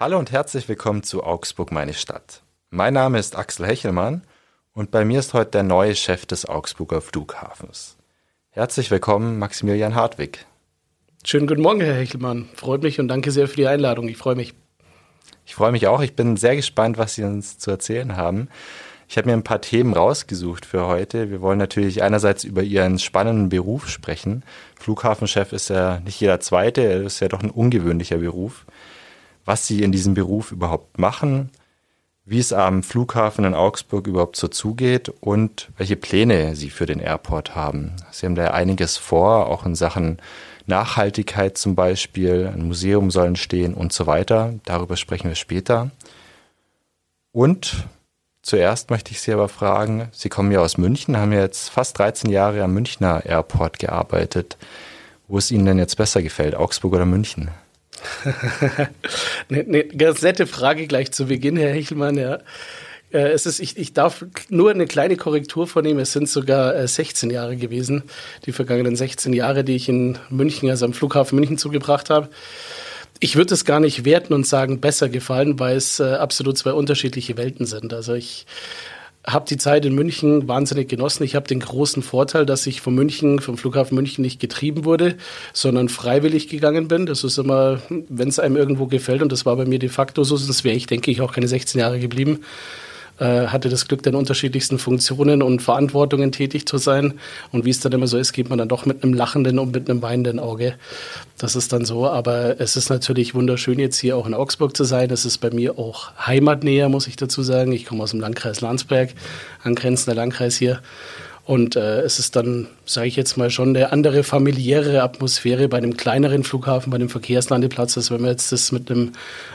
Hallo und herzlich willkommen zu Augsburg, meine Stadt. Mein Name ist Axel Hechelmann und bei mir ist heute der neue Chef des Augsburger Flughafens. Herzlich willkommen, Maximilian Hartwig. Schönen guten Morgen, Herr Hechelmann. Freut mich und danke sehr für die Einladung. Ich freue mich. Ich freue mich auch. Ich bin sehr gespannt, was Sie uns zu erzählen haben. Ich habe mir ein paar Themen rausgesucht für heute. Wir wollen natürlich einerseits über Ihren spannenden Beruf sprechen. Flughafenchef ist ja nicht jeder Zweite, er ist ja doch ein ungewöhnlicher Beruf. Was Sie in diesem Beruf überhaupt machen, wie es am Flughafen in Augsburg überhaupt so zugeht und welche Pläne Sie für den Airport haben. Sie haben da einiges vor, auch in Sachen Nachhaltigkeit zum Beispiel. Ein Museum soll entstehen und so weiter. Darüber sprechen wir später. Und zuerst möchte ich Sie aber fragen, Sie kommen ja aus München, haben ja jetzt fast 13 Jahre am Münchner Airport gearbeitet. Wo es Ihnen denn jetzt besser gefällt, Augsburg oder München? Eine, eine ganz nette Frage gleich zu Beginn, Herr Hechelmann. Ja. Äh, es ist, ich, ich darf nur eine kleine Korrektur vornehmen. Es sind sogar äh, 16 Jahre gewesen, die vergangenen 16 Jahre, die ich in München, also am Flughafen München zugebracht habe. Ich würde es gar nicht werten und sagen, besser gefallen, weil es äh, absolut zwei unterschiedliche Welten sind. Also ich habe die Zeit in München wahnsinnig genossen. Ich habe den großen Vorteil, dass ich von München, vom Flughafen München nicht getrieben wurde, sondern freiwillig gegangen bin. Das ist immer, wenn es einem irgendwo gefällt, und das war bei mir de facto so, sonst wäre ich, denke ich, auch keine 16 Jahre geblieben hatte das Glück, in unterschiedlichsten Funktionen und Verantwortungen tätig zu sein. Und wie es dann immer so ist, geht man dann doch mit einem lachenden und mit einem weinenden Auge. Das ist dann so. Aber es ist natürlich wunderschön, jetzt hier auch in Augsburg zu sein. Es ist bei mir auch heimatnäher, muss ich dazu sagen. Ich komme aus dem Landkreis Landsberg, angrenzender Landkreis hier. Und äh, es ist dann, sage ich jetzt mal, schon eine andere familiäre Atmosphäre bei einem kleineren Flughafen, bei einem Verkehrslandeplatz, als wenn wir jetzt das mit einem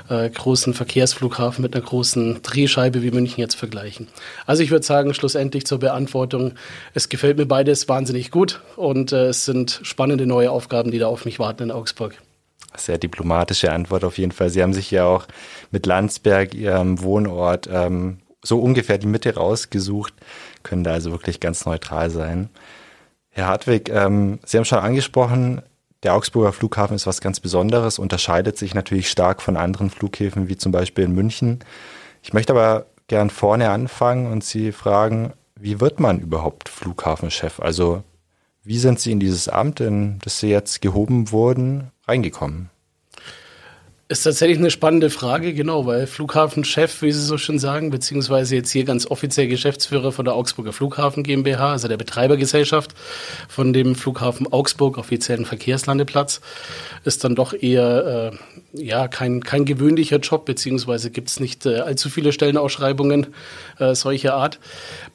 äh, großen Verkehrsflughafen, mit einer großen Drehscheibe wie München jetzt vergleichen. Also ich würde sagen, schlussendlich zur Beantwortung, es gefällt mir beides wahnsinnig gut und äh, es sind spannende neue Aufgaben, die da auf mich warten in Augsburg. Sehr diplomatische Antwort auf jeden Fall. Sie haben sich ja auch mit Landsberg, Ihrem Wohnort, ähm, so ungefähr die Mitte rausgesucht können da also wirklich ganz neutral sein. Herr Hartwig, ähm, Sie haben schon angesprochen, der Augsburger Flughafen ist was ganz Besonderes, unterscheidet sich natürlich stark von anderen Flughäfen wie zum Beispiel in München. Ich möchte aber gern vorne anfangen und Sie fragen, wie wird man überhaupt Flughafenchef? Also wie sind Sie in dieses Amt, in das Sie jetzt gehoben wurden, reingekommen? Ist tatsächlich eine spannende Frage, genau, weil Flughafenchef, wie Sie so schön sagen, beziehungsweise jetzt hier ganz offiziell Geschäftsführer von der Augsburger Flughafen GmbH, also der Betreibergesellschaft von dem Flughafen Augsburg, offiziellen Verkehrslandeplatz, ist dann doch eher äh, ja kein, kein gewöhnlicher Job, beziehungsweise gibt es nicht äh, allzu viele Stellenausschreibungen äh, solcher Art.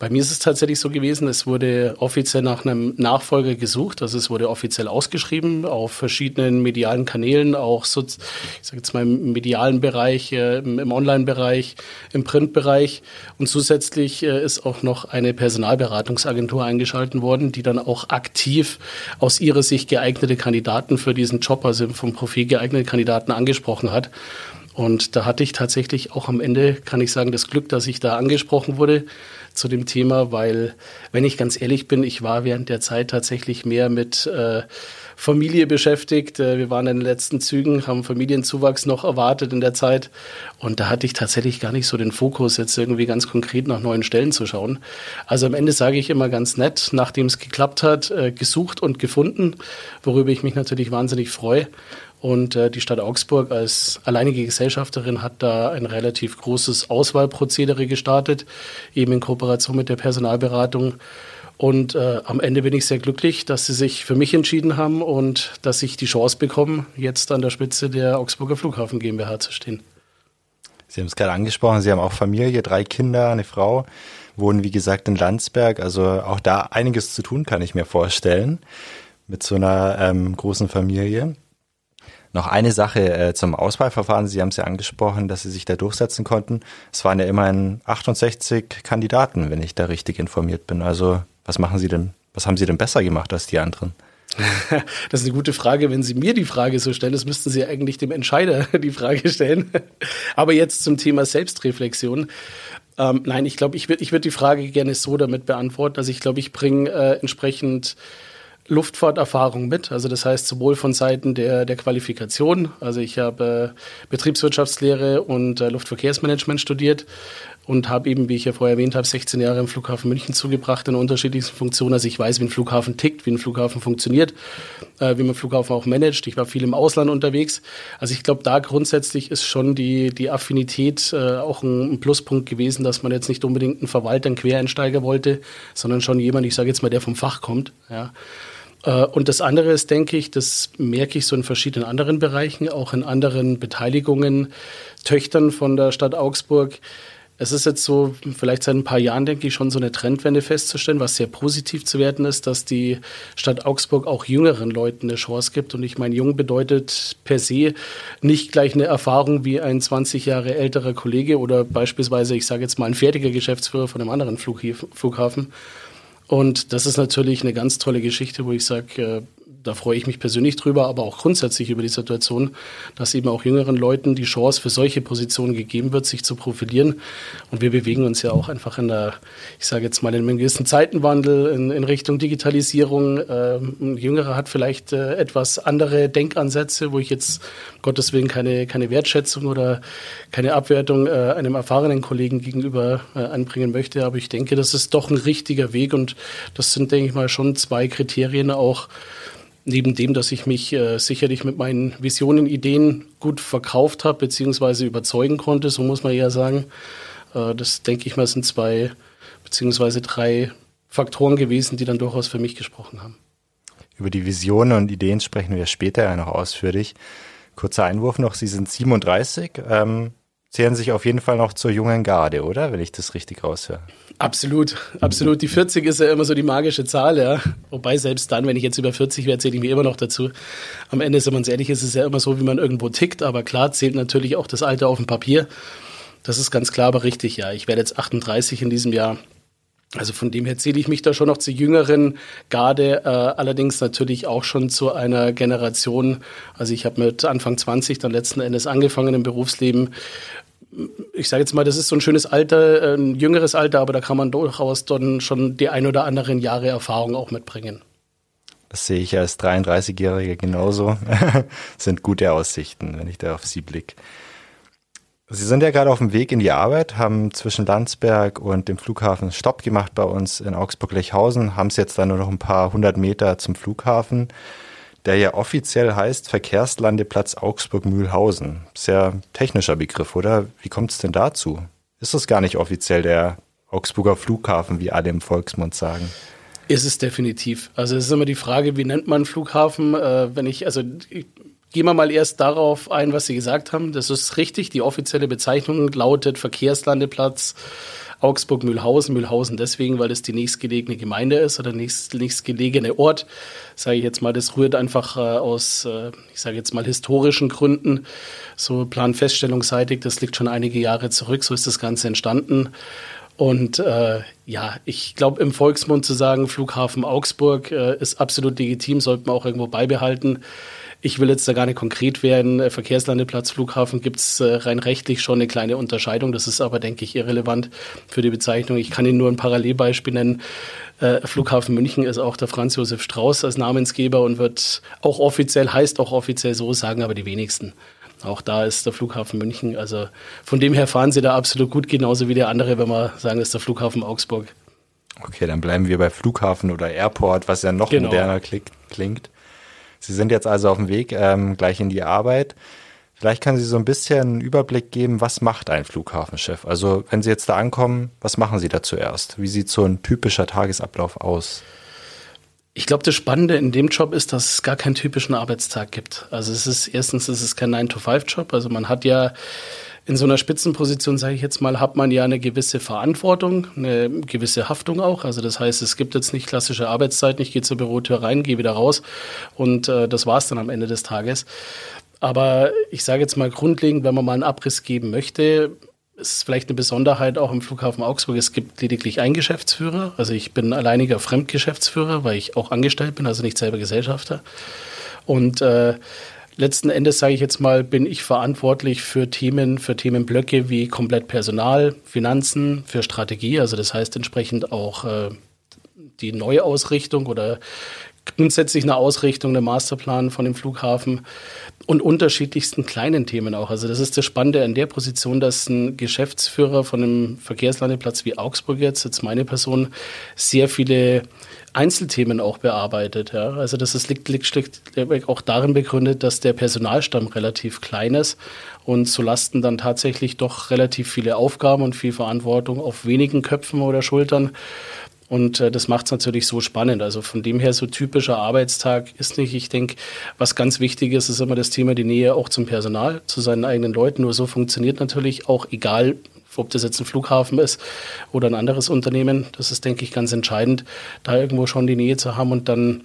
Bei mir ist es tatsächlich so gewesen, es wurde offiziell nach einem Nachfolger gesucht, also es wurde offiziell ausgeschrieben auf verschiedenen medialen Kanälen, auch so, ich jetzt mal im medialen Bereich, äh, im Online-Bereich, im Print-Bereich. Und zusätzlich äh, ist auch noch eine Personalberatungsagentur eingeschalten worden, die dann auch aktiv aus ihrer Sicht geeignete Kandidaten für diesen Job, also vom Profil geeignete Kandidaten angesprochen hat. Und da hatte ich tatsächlich auch am Ende, kann ich sagen, das Glück, dass ich da angesprochen wurde zu dem Thema, weil, wenn ich ganz ehrlich bin, ich war während der Zeit tatsächlich mehr mit äh, Familie beschäftigt. Äh, wir waren in den letzten Zügen, haben Familienzuwachs noch erwartet in der Zeit. Und da hatte ich tatsächlich gar nicht so den Fokus, jetzt irgendwie ganz konkret nach neuen Stellen zu schauen. Also am Ende sage ich immer ganz nett, nachdem es geklappt hat, äh, gesucht und gefunden, worüber ich mich natürlich wahnsinnig freue. Und äh, die Stadt Augsburg als alleinige Gesellschafterin hat da ein relativ großes Auswahlprozedere gestartet, eben in Kooperation mit der Personalberatung. Und äh, am Ende bin ich sehr glücklich, dass sie sich für mich entschieden haben und dass ich die Chance bekomme, jetzt an der Spitze der Augsburger Flughafen GmbH zu stehen. Sie haben es gerade angesprochen, Sie haben auch Familie, drei Kinder, eine Frau, wohnen wie gesagt in Landsberg. Also auch da einiges zu tun, kann ich mir vorstellen, mit so einer ähm, großen Familie. Noch eine Sache äh, zum Auswahlverfahren. Sie haben es ja angesprochen, dass Sie sich da durchsetzen konnten. Es waren ja immerhin 68 Kandidaten, wenn ich da richtig informiert bin. Also was machen Sie denn, was haben Sie denn besser gemacht als die anderen? Das ist eine gute Frage. Wenn Sie mir die Frage so stellen, das müssten Sie eigentlich dem Entscheider die Frage stellen. Aber jetzt zum Thema Selbstreflexion. Ähm, nein, ich glaube, ich würde ich würd die Frage gerne so damit beantworten. Also ich glaube, ich bringe äh, entsprechend Luftfahrterfahrung mit. Also das heißt sowohl von Seiten der, der Qualifikation, also ich habe äh, Betriebswirtschaftslehre und äh, Luftverkehrsmanagement studiert und habe eben, wie ich ja vorher erwähnt habe, 16 Jahre im Flughafen München zugebracht in unterschiedlichsten Funktionen. Also ich weiß, wie ein Flughafen tickt, wie ein Flughafen funktioniert, äh, wie man Flughafen auch managt. Ich war viel im Ausland unterwegs. Also ich glaube, da grundsätzlich ist schon die, die Affinität äh, auch ein, ein, Pluspunkt gewesen, dass man jetzt nicht unbedingt einen Verwalter, einen Quereinsteiger wollte, sondern schon jemand, ich sage jetzt mal, der vom Fach kommt. Ja. Äh, und das andere ist, denke ich, das merke ich so in verschiedenen anderen Bereichen, auch in anderen Beteiligungen, Töchtern von der Stadt Augsburg, es ist jetzt so, vielleicht seit ein paar Jahren, denke ich, schon so eine Trendwende festzustellen, was sehr positiv zu werten ist, dass die Stadt Augsburg auch jüngeren Leuten eine Chance gibt. Und ich meine, jung bedeutet per se nicht gleich eine Erfahrung wie ein 20 Jahre älterer Kollege oder beispielsweise, ich sage jetzt mal, ein fertiger Geschäftsführer von einem anderen Flughafen. Und das ist natürlich eine ganz tolle Geschichte, wo ich sage, äh, da freue ich mich persönlich drüber, aber auch grundsätzlich über die Situation, dass eben auch jüngeren Leuten die Chance für solche Positionen gegeben wird, sich zu profilieren. Und wir bewegen uns ja auch einfach in der, ich sage jetzt mal, in einem gewissen Zeitenwandel in, in Richtung Digitalisierung. Ähm, ein Jüngerer hat vielleicht äh, etwas andere Denkansätze, wo ich jetzt Gottes Willen keine, keine Wertschätzung oder keine Abwertung äh, einem erfahrenen Kollegen gegenüber äh, anbringen möchte. Aber ich denke, das ist doch ein richtiger Weg und das sind, denke ich mal, schon zwei Kriterien auch, neben dem, dass ich mich äh, sicherlich mit meinen Visionen, Ideen gut verkauft habe, beziehungsweise überzeugen konnte, so muss man eher sagen. Äh, das denke ich mal sind zwei beziehungsweise drei Faktoren gewesen, die dann durchaus für mich gesprochen haben. Über die Visionen und Ideen sprechen wir später ja noch ausführlich. Kurzer Einwurf noch, Sie sind 37. Ähm, zählen sich auf jeden Fall noch zur jungen Garde, oder? Wenn ich das richtig raushöre. Absolut, absolut. Die 40 ist ja immer so die magische Zahl, ja. Wobei selbst dann, wenn ich jetzt über 40 wäre, zähle ich mir immer noch dazu. Am Ende, wenn man es ehrlich ist es ja immer so, wie man irgendwo tickt. Aber klar zählt natürlich auch das Alter auf dem Papier. Das ist ganz klar, aber richtig, ja. Ich werde jetzt 38 in diesem Jahr. Also von dem her zähle ich mich da schon noch zur jüngeren Garde, äh, allerdings natürlich auch schon zu einer Generation. Also ich habe mit Anfang 20 dann letzten Endes angefangen im Berufsleben. Ich sage jetzt mal, das ist so ein schönes Alter, ein jüngeres Alter, aber da kann man durchaus dann schon die ein oder anderen Jahre Erfahrung auch mitbringen. Das sehe ich als 33-Jähriger genauso. sind gute Aussichten, wenn ich da auf Sie blicke. Sie sind ja gerade auf dem Weg in die Arbeit, haben zwischen Landsberg und dem Flughafen Stopp gemacht bei uns in Augsburg-Lechhausen, haben es jetzt dann nur noch ein paar hundert Meter zum Flughafen, der ja offiziell heißt Verkehrslandeplatz Augsburg-Mühlhausen. Sehr technischer Begriff, oder? Wie kommt es denn dazu? Ist das gar nicht offiziell der Augsburger Flughafen, wie alle im Volksmund sagen? Ist es definitiv. Also es ist immer die Frage, wie nennt man Flughafen? Äh, wenn ich, also ich, Gehen wir mal erst darauf ein, was Sie gesagt haben. Das ist richtig. Die offizielle Bezeichnung lautet Verkehrslandeplatz Augsburg-Mühlhausen. Mühlhausen deswegen, weil es die nächstgelegene Gemeinde ist oder nächst, nächstgelegene Ort. Sage ich jetzt mal, das rührt einfach äh, aus, äh, ich sage jetzt mal, historischen Gründen. So planfeststellungsseitig, das liegt schon einige Jahre zurück. So ist das Ganze entstanden. Und äh, ja, ich glaube, im Volksmund zu sagen, Flughafen Augsburg äh, ist absolut legitim, sollte man auch irgendwo beibehalten. Ich will jetzt da gar nicht konkret werden. Äh, Verkehrslandeplatz, Flughafen gibt es äh, rein rechtlich schon eine kleine Unterscheidung. Das ist aber, denke ich, irrelevant für die Bezeichnung. Ich kann Ihnen nur ein Parallelbeispiel nennen. Äh, Flughafen München ist auch der Franz Josef Strauß als Namensgeber und wird auch offiziell, heißt auch offiziell so, sagen aber die wenigsten. Auch da ist der Flughafen München. Also von dem her fahren Sie da absolut gut, genauso wie der andere, wenn wir sagen, das ist der Flughafen Augsburg. Okay, dann bleiben wir bei Flughafen oder Airport, was ja noch genau. moderner klingt. Sie sind jetzt also auf dem Weg ähm, gleich in die Arbeit. Vielleicht können Sie so ein bisschen einen Überblick geben, was macht ein Flughafenchef? Also wenn Sie jetzt da ankommen, was machen Sie da zuerst? Wie sieht so ein typischer Tagesablauf aus? Ich glaube, das Spannende in dem Job ist, dass es gar keinen typischen Arbeitstag gibt. Also es ist erstens, es kein 9-to-5-Job. Also man hat ja in so einer Spitzenposition, sage ich jetzt mal, hat man ja eine gewisse Verantwortung, eine gewisse Haftung auch. Also das heißt, es gibt jetzt nicht klassische Arbeitszeiten, ich gehe zur Bürotür rein, gehe wieder raus und äh, das war's dann am Ende des Tages. Aber ich sage jetzt mal grundlegend, wenn man mal einen Abriss geben möchte, ist vielleicht eine Besonderheit auch im Flughafen Augsburg. Es gibt lediglich einen Geschäftsführer. Also ich bin alleiniger Fremdgeschäftsführer, weil ich auch angestellt bin, also nicht selber Gesellschafter. Und äh, letzten Endes, sage ich jetzt mal, bin ich verantwortlich für Themen, für Themenblöcke wie komplett Personal, Finanzen, für Strategie. Also das heißt entsprechend auch äh, die Neuausrichtung oder grundsätzlich eine Ausrichtung, eine Masterplan von dem Flughafen und unterschiedlichsten kleinen Themen auch. Also das ist das Spannende an der Position, dass ein Geschäftsführer von einem Verkehrslandeplatz wie Augsburg jetzt, jetzt meine Person, sehr viele Einzelthemen auch bearbeitet. Ja. Also das ist, liegt, liegt schlicht auch darin begründet, dass der Personalstamm relativ klein ist und zu Lasten dann tatsächlich doch relativ viele Aufgaben und viel Verantwortung auf wenigen Köpfen oder Schultern. Und äh, das macht es natürlich so spannend. Also von dem her so typischer Arbeitstag ist nicht. Ich denke, was ganz wichtig ist, ist immer das Thema die Nähe auch zum Personal, zu seinen eigenen Leuten. Nur so funktioniert natürlich auch, egal ob das jetzt ein Flughafen ist oder ein anderes Unternehmen. Das ist, denke ich, ganz entscheidend, da irgendwo schon die Nähe zu haben und dann,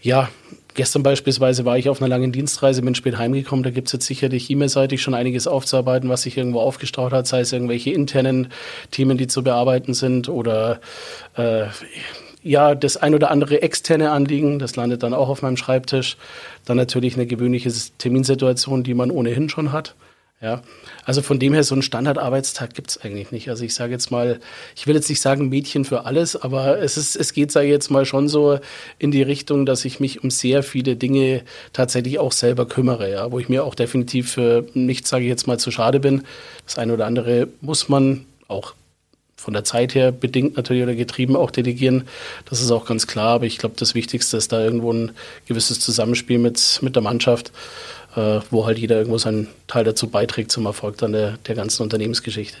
ja, Gestern beispielsweise war ich auf einer langen Dienstreise, bin spät heimgekommen. Da gibt es jetzt sicherlich E-Mail-seitig schon einiges aufzuarbeiten, was sich irgendwo aufgestaut hat, sei es irgendwelche internen Themen, die zu bearbeiten sind oder äh, ja, das ein oder andere externe Anliegen, das landet dann auch auf meinem Schreibtisch. Dann natürlich eine gewöhnliche Terminsituation, die man ohnehin schon hat. Ja, also von dem her, so einen Standardarbeitstag gibt es eigentlich nicht. Also ich sage jetzt mal, ich will jetzt nicht sagen Mädchen für alles, aber es, ist, es geht, sage ich jetzt mal, schon so in die Richtung, dass ich mich um sehr viele Dinge tatsächlich auch selber kümmere, ja, wo ich mir auch definitiv für nichts, sage ich jetzt mal, zu schade bin. Das eine oder andere muss man auch von der Zeit her bedingt natürlich oder getrieben auch delegieren. Das ist auch ganz klar, aber ich glaube, das Wichtigste ist da irgendwo ein gewisses Zusammenspiel mit, mit der Mannschaft äh, wo halt jeder irgendwo seinen Teil dazu beiträgt zum Erfolg dann der, der ganzen Unternehmensgeschichte.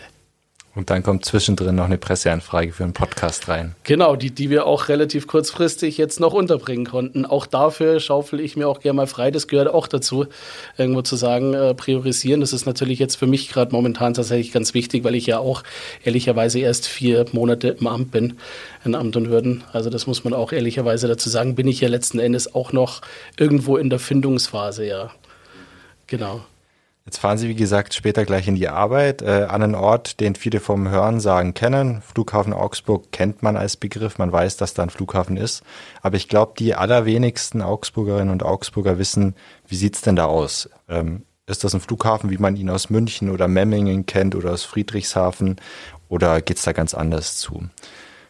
Und dann kommt zwischendrin noch eine Presseanfrage für einen Podcast rein. Genau, die, die wir auch relativ kurzfristig jetzt noch unterbringen konnten. Auch dafür schaufel ich mir auch gerne mal frei. Das gehört auch dazu, irgendwo zu sagen, äh, priorisieren. Das ist natürlich jetzt für mich gerade momentan tatsächlich ganz wichtig, weil ich ja auch ehrlicherweise erst vier Monate im Amt bin, in Amt und Würden. Also das muss man auch ehrlicherweise dazu sagen, bin ich ja letzten Endes auch noch irgendwo in der Findungsphase, ja. Genau. Jetzt fahren Sie, wie gesagt, später gleich in die Arbeit äh, an einen Ort, den viele vom Hörensagen kennen. Flughafen Augsburg kennt man als Begriff, man weiß, dass da ein Flughafen ist. Aber ich glaube, die allerwenigsten Augsburgerinnen und Augsburger wissen, wie sieht's denn da aus? Ähm, ist das ein Flughafen, wie man ihn aus München oder Memmingen kennt oder aus Friedrichshafen? Oder geht's da ganz anders zu?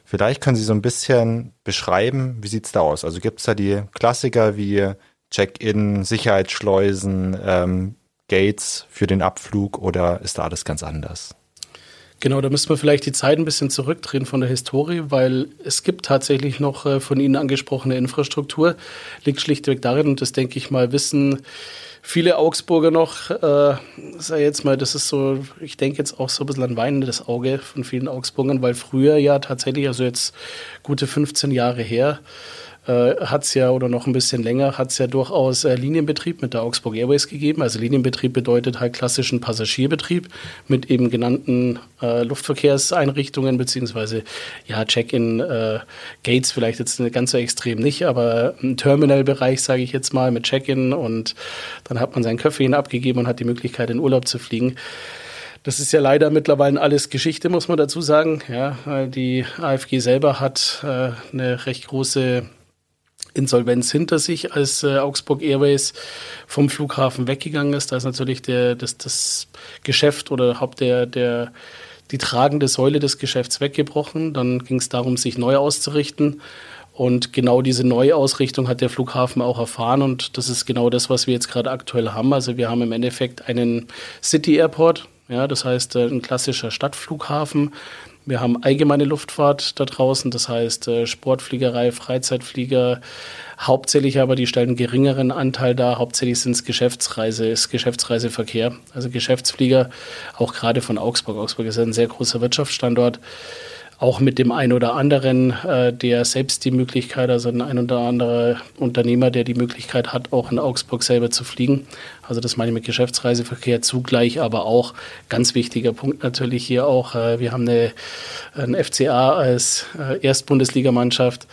Vielleicht können Sie so ein bisschen beschreiben, wie sieht's da aus? Also gibt's da die Klassiker wie Check-in, Sicherheitsschleusen, ähm, Gates für den Abflug oder ist da alles ganz anders? Genau, da müssen wir vielleicht die Zeit ein bisschen zurückdrehen von der Historie, weil es gibt tatsächlich noch äh, von Ihnen angesprochene Infrastruktur. Liegt schlichtweg darin, und das denke ich mal, wissen viele Augsburger noch, äh, sei jetzt mal, das ist so, ich denke jetzt auch so ein bisschen an weinendes Auge von vielen Augsburgern, weil früher ja tatsächlich, also jetzt gute 15 Jahre her, äh, hat es ja, oder noch ein bisschen länger, hat es ja durchaus äh, Linienbetrieb mit der Augsburg Airways gegeben. Also Linienbetrieb bedeutet halt klassischen Passagierbetrieb mit eben genannten äh, Luftverkehrseinrichtungen, beziehungsweise ja, Check-in äh, vielleicht jetzt ganz so extrem nicht, aber ein Terminalbereich, sage ich jetzt mal, mit Check-in und dann hat man sein Köfferchen abgegeben und hat die Möglichkeit, in Urlaub zu fliegen. Das ist ja leider mittlerweile alles Geschichte, muss man dazu sagen. Ja, die AFG selber hat äh, eine recht große Insolvenz hinter sich, als äh, Augsburg Airways vom Flughafen weggegangen ist. Da ist natürlich der, das, das Geschäft oder Haupt der, der, die tragende Säule des Geschäfts weggebrochen. Dann ging es darum, sich neu auszurichten. Und genau diese Neuausrichtung hat der Flughafen auch erfahren. Und das ist genau das, was wir jetzt gerade aktuell haben. Also wir haben im Endeffekt einen City Airport. Ja, das heißt, äh, ein klassischer Stadtflughafen wir haben allgemeine Luftfahrt da draußen, das heißt äh, Sportfliegerei, Freizeitflieger, hauptsächlich aber die stellen einen geringeren Anteil da, hauptsächlich sind es Geschäftsreise, ist Geschäftsreiseverkehr, also Geschäftsflieger, auch gerade von Augsburg. Augsburg ist ein sehr großer Wirtschaftsstandort auch mit dem einen oder anderen, äh, der selbst die Möglichkeit, also ein, ein oder andere Unternehmer, der die Möglichkeit hat, auch in Augsburg selber zu fliegen. Also das meine ich mit Geschäftsreiseverkehr zugleich, aber auch ganz wichtiger Punkt natürlich hier auch, äh, wir haben eine, ein FCA als äh, Erstbundesligamannschaft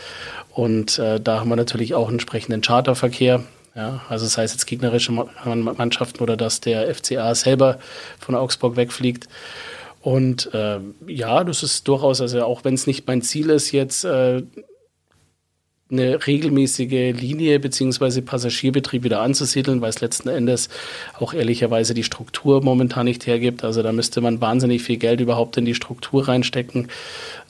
und äh, da haben wir natürlich auch entsprechenden Charterverkehr. Ja, also das heißt jetzt gegnerische Mannschaften oder dass der FCA selber von Augsburg wegfliegt. Und äh, ja, das ist durchaus, also auch wenn es nicht mein Ziel ist, jetzt äh, eine regelmäßige Linie beziehungsweise Passagierbetrieb wieder anzusiedeln, weil es letzten Endes auch ehrlicherweise die Struktur momentan nicht hergibt. Also da müsste man wahnsinnig viel Geld überhaupt in die Struktur reinstecken.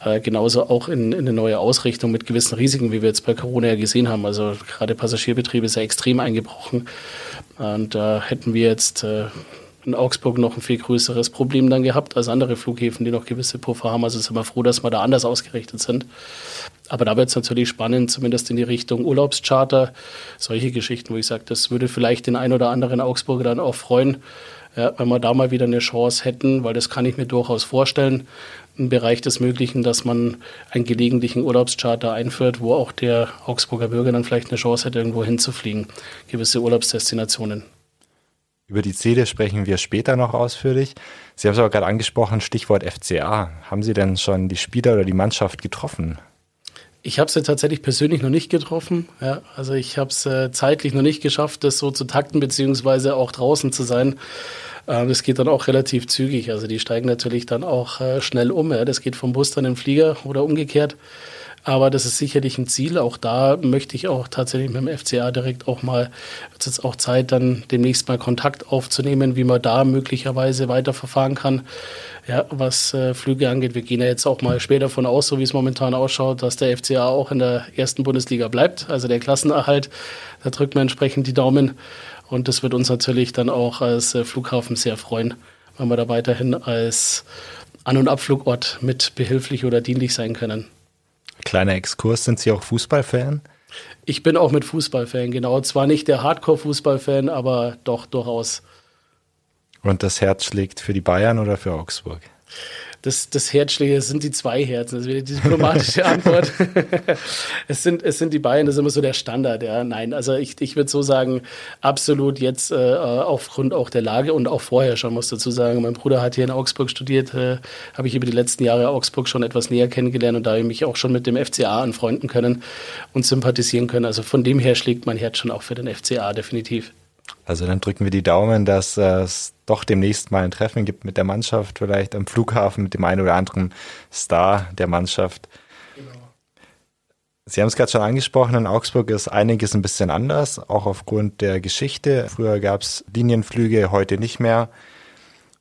Äh, genauso auch in, in eine neue Ausrichtung mit gewissen Risiken, wie wir jetzt bei Corona ja gesehen haben. Also gerade Passagierbetrieb ist ja extrem eingebrochen. Und da äh, hätten wir jetzt äh, in Augsburg noch ein viel größeres Problem dann gehabt als andere Flughäfen, die noch gewisse Puffer haben. Also sind wir froh, dass wir da anders ausgerichtet sind. Aber da wird es natürlich spannend, zumindest in die Richtung Urlaubscharter, solche Geschichten, wo ich sage, das würde vielleicht den ein oder anderen Augsburger dann auch freuen, ja, wenn wir da mal wieder eine Chance hätten, weil das kann ich mir durchaus vorstellen, im Bereich des Möglichen, dass man einen gelegentlichen Urlaubscharter einführt, wo auch der Augsburger Bürger dann vielleicht eine Chance hätte, irgendwo hinzufliegen, gewisse Urlaubsdestinationen. Über die Ziele sprechen wir später noch ausführlich. Sie haben es aber gerade angesprochen, Stichwort FCA. Haben Sie denn schon die Spieler oder die Mannschaft getroffen? Ich habe sie tatsächlich persönlich noch nicht getroffen. Ja, also ich habe es äh, zeitlich noch nicht geschafft, das so zu takten, beziehungsweise auch draußen zu sein. Äh, das geht dann auch relativ zügig. Also die steigen natürlich dann auch äh, schnell um. Ja. Das geht vom Bus dann in den Flieger oder umgekehrt. Aber das ist sicherlich ein Ziel. Auch da möchte ich auch tatsächlich mit dem FCA direkt auch mal, wird jetzt auch Zeit, dann demnächst mal Kontakt aufzunehmen, wie man da möglicherweise weiterverfahren kann. Ja, was äh, Flüge angeht. Wir gehen ja jetzt auch mal später davon aus, so wie es momentan ausschaut, dass der FCA auch in der ersten Bundesliga bleibt, also der Klassenerhalt. Da drückt man entsprechend die Daumen. Und das wird uns natürlich dann auch als äh, Flughafen sehr freuen, wenn wir da weiterhin als An- und Abflugort mit behilflich oder dienlich sein können. Kleiner Exkurs, sind Sie auch Fußballfan? Ich bin auch mit Fußballfan, genau. Zwar nicht der Hardcore-Fußballfan, aber doch durchaus. Und das Herz schlägt für die Bayern oder für Augsburg? Das, Herzschläge, es sind die zwei Herzen. Das wäre die diplomatische Antwort. es, sind, es sind die beiden, das ist immer so der Standard. Ja, nein, also ich, ich würde so sagen, absolut jetzt äh, aufgrund auch der Lage und auch vorher schon, muss dazu sagen. Mein Bruder hat hier in Augsburg studiert, äh, habe ich über die letzten Jahre Augsburg schon etwas näher kennengelernt und da habe ich mich auch schon mit dem FCA anfreunden können und sympathisieren können. Also von dem her schlägt mein Herz schon auch für den FCA definitiv. Also dann drücken wir die Daumen, dass es doch demnächst mal ein Treffen gibt mit der Mannschaft, vielleicht am Flughafen mit dem einen oder anderen Star der Mannschaft. Genau. Sie haben es gerade schon angesprochen, in Augsburg ist einiges ein bisschen anders, auch aufgrund der Geschichte. Früher gab es Linienflüge, heute nicht mehr.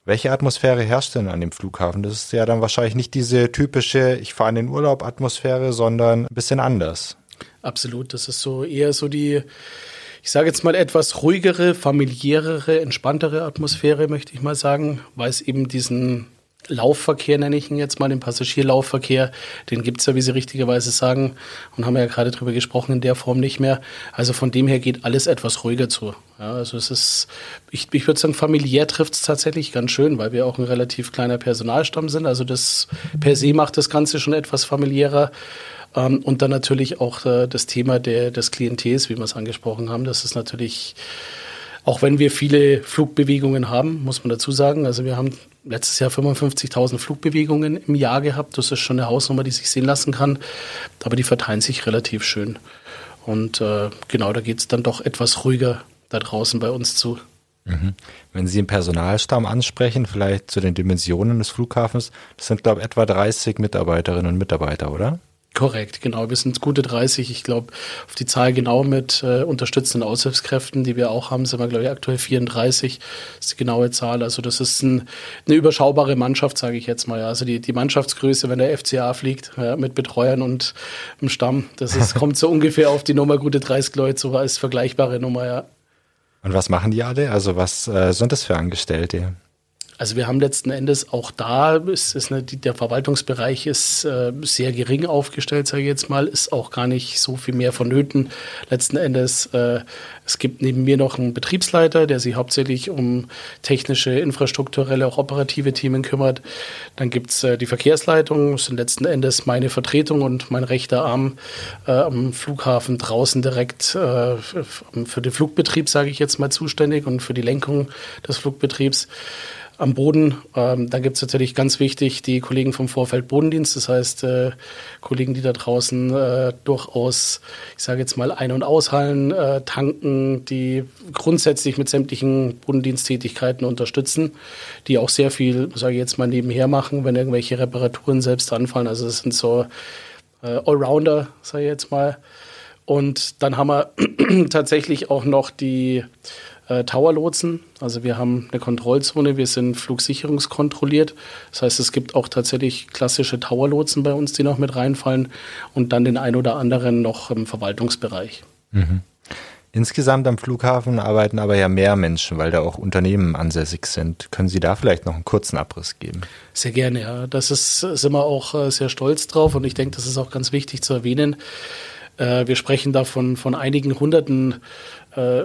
Welche Atmosphäre herrscht denn an dem Flughafen? Das ist ja dann wahrscheinlich nicht diese typische, ich fahre in den Urlaub Atmosphäre, sondern ein bisschen anders. Absolut, das ist so eher so die ich sage jetzt mal etwas ruhigere, familiärere, entspanntere Atmosphäre, möchte ich mal sagen, weil es eben diesen Laufverkehr, nenne ich ihn jetzt mal, den Passagierlaufverkehr, den gibt es ja, wie Sie richtigerweise sagen, und haben ja gerade drüber gesprochen, in der Form nicht mehr. Also von dem her geht alles etwas ruhiger zu. Ja, also es ist, ich, ich würde sagen, familiär trifft es tatsächlich ganz schön, weil wir auch ein relativ kleiner Personalstamm sind. Also das per se macht das Ganze schon etwas familiärer. Ähm, und dann natürlich auch äh, das Thema der, des Klientels, wie wir es angesprochen haben. Das ist natürlich, auch wenn wir viele Flugbewegungen haben, muss man dazu sagen. Also wir haben letztes Jahr 55.000 Flugbewegungen im Jahr gehabt. Das ist schon eine Hausnummer, die sich sehen lassen kann. Aber die verteilen sich relativ schön. Und äh, genau, da geht es dann doch etwas ruhiger da draußen bei uns zu. Mhm. Wenn Sie den Personalstamm ansprechen, vielleicht zu den Dimensionen des Flughafens, das sind, glaube ich, etwa 30 Mitarbeiterinnen und Mitarbeiter, oder? Korrekt, genau. Wir sind gute 30. Ich glaube, auf die Zahl genau mit äh, unterstützenden Aushilfskräften, die wir auch haben, sind wir, glaube ich, aktuell 34. Das ist die genaue Zahl. Also das ist ein, eine überschaubare Mannschaft, sage ich jetzt mal. Ja. Also die, die Mannschaftsgröße, wenn der FCA fliegt, ja, mit Betreuern und im Stamm, das ist, kommt so ungefähr auf die Nummer gute 30 Leute, so als vergleichbare Nummer, ja. Und was machen die alle? Also was äh, sind das für Angestellte? Also wir haben letzten Endes auch da, ist, ist eine, der Verwaltungsbereich ist äh, sehr gering aufgestellt, sage ich jetzt mal, ist auch gar nicht so viel mehr vonnöten. Letzten Endes, äh, es gibt neben mir noch einen Betriebsleiter, der sich hauptsächlich um technische, infrastrukturelle, auch operative Themen kümmert. Dann gibt's äh, die Verkehrsleitung, das sind letzten Endes meine Vertretung und mein rechter Arm äh, am Flughafen draußen direkt äh, für den Flugbetrieb, sage ich jetzt mal, zuständig und für die Lenkung des Flugbetriebs am Boden. Ähm, dann gibt es natürlich ganz wichtig die Kollegen vom Vorfeld Bodendienst, das heißt äh, Kollegen, die da draußen äh, durchaus, ich sage jetzt mal, Ein- und Aushallen, äh, tanken, die grundsätzlich mit sämtlichen Bodendiensttätigkeiten unterstützen, die auch sehr viel, sage ich jetzt mal, nebenher machen, wenn irgendwelche Reparaturen selbst anfallen. Also das sind so äh, Allrounder, sage ich jetzt mal. Und dann haben wir tatsächlich auch noch die äh, Tower-Lotsen. Also wir haben eine Kontrollzone, wir sind flugsicherungskontrolliert. Das heißt, es gibt auch tatsächlich klassische Tower-Lotsen bei uns, die noch mit reinfallen und dann den ein oder anderen noch im Verwaltungsbereich. Mhm. Insgesamt am Flughafen arbeiten aber ja mehr Menschen, weil da auch Unternehmen ansässig sind. Können Sie da vielleicht noch einen kurzen Abriss geben? Sehr gerne, ja. Das ist, sind wir auch äh, sehr stolz drauf und ich denke, das ist auch ganz wichtig zu erwähnen. Äh, wir sprechen da von, von einigen hunderten, äh,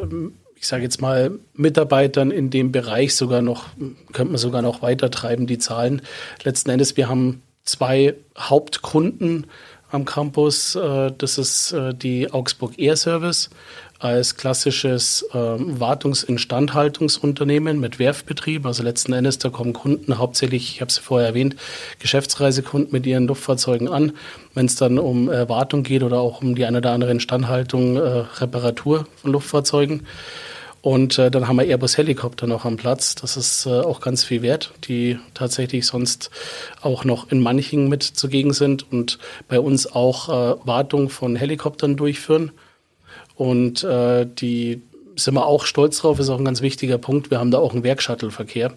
ich sage jetzt mal, Mitarbeitern in dem Bereich sogar noch, könnte man sogar noch weiter treiben, die Zahlen. Letzten Endes, wir haben zwei Hauptkunden am Campus. Das ist die Augsburg Air Service als klassisches ähm, Wartungs-Instandhaltungsunternehmen mit Werfbetrieb. Also letzten Endes, da kommen Kunden hauptsächlich, ich habe es vorher erwähnt, Geschäftsreisekunden mit ihren Luftfahrzeugen an. Wenn es dann um äh, Wartung geht oder auch um die eine oder andere Instandhaltung, äh, Reparatur von Luftfahrzeugen. Und äh, dann haben wir Airbus Helikopter noch am Platz. Das ist äh, auch ganz viel wert, die tatsächlich sonst auch noch in manchen mit zugegen sind und bei uns auch äh, Wartung von Helikoptern durchführen. Und äh, die sind wir auch stolz drauf, ist auch ein ganz wichtiger Punkt. Wir haben da auch einen Werkshuttle-Verkehr.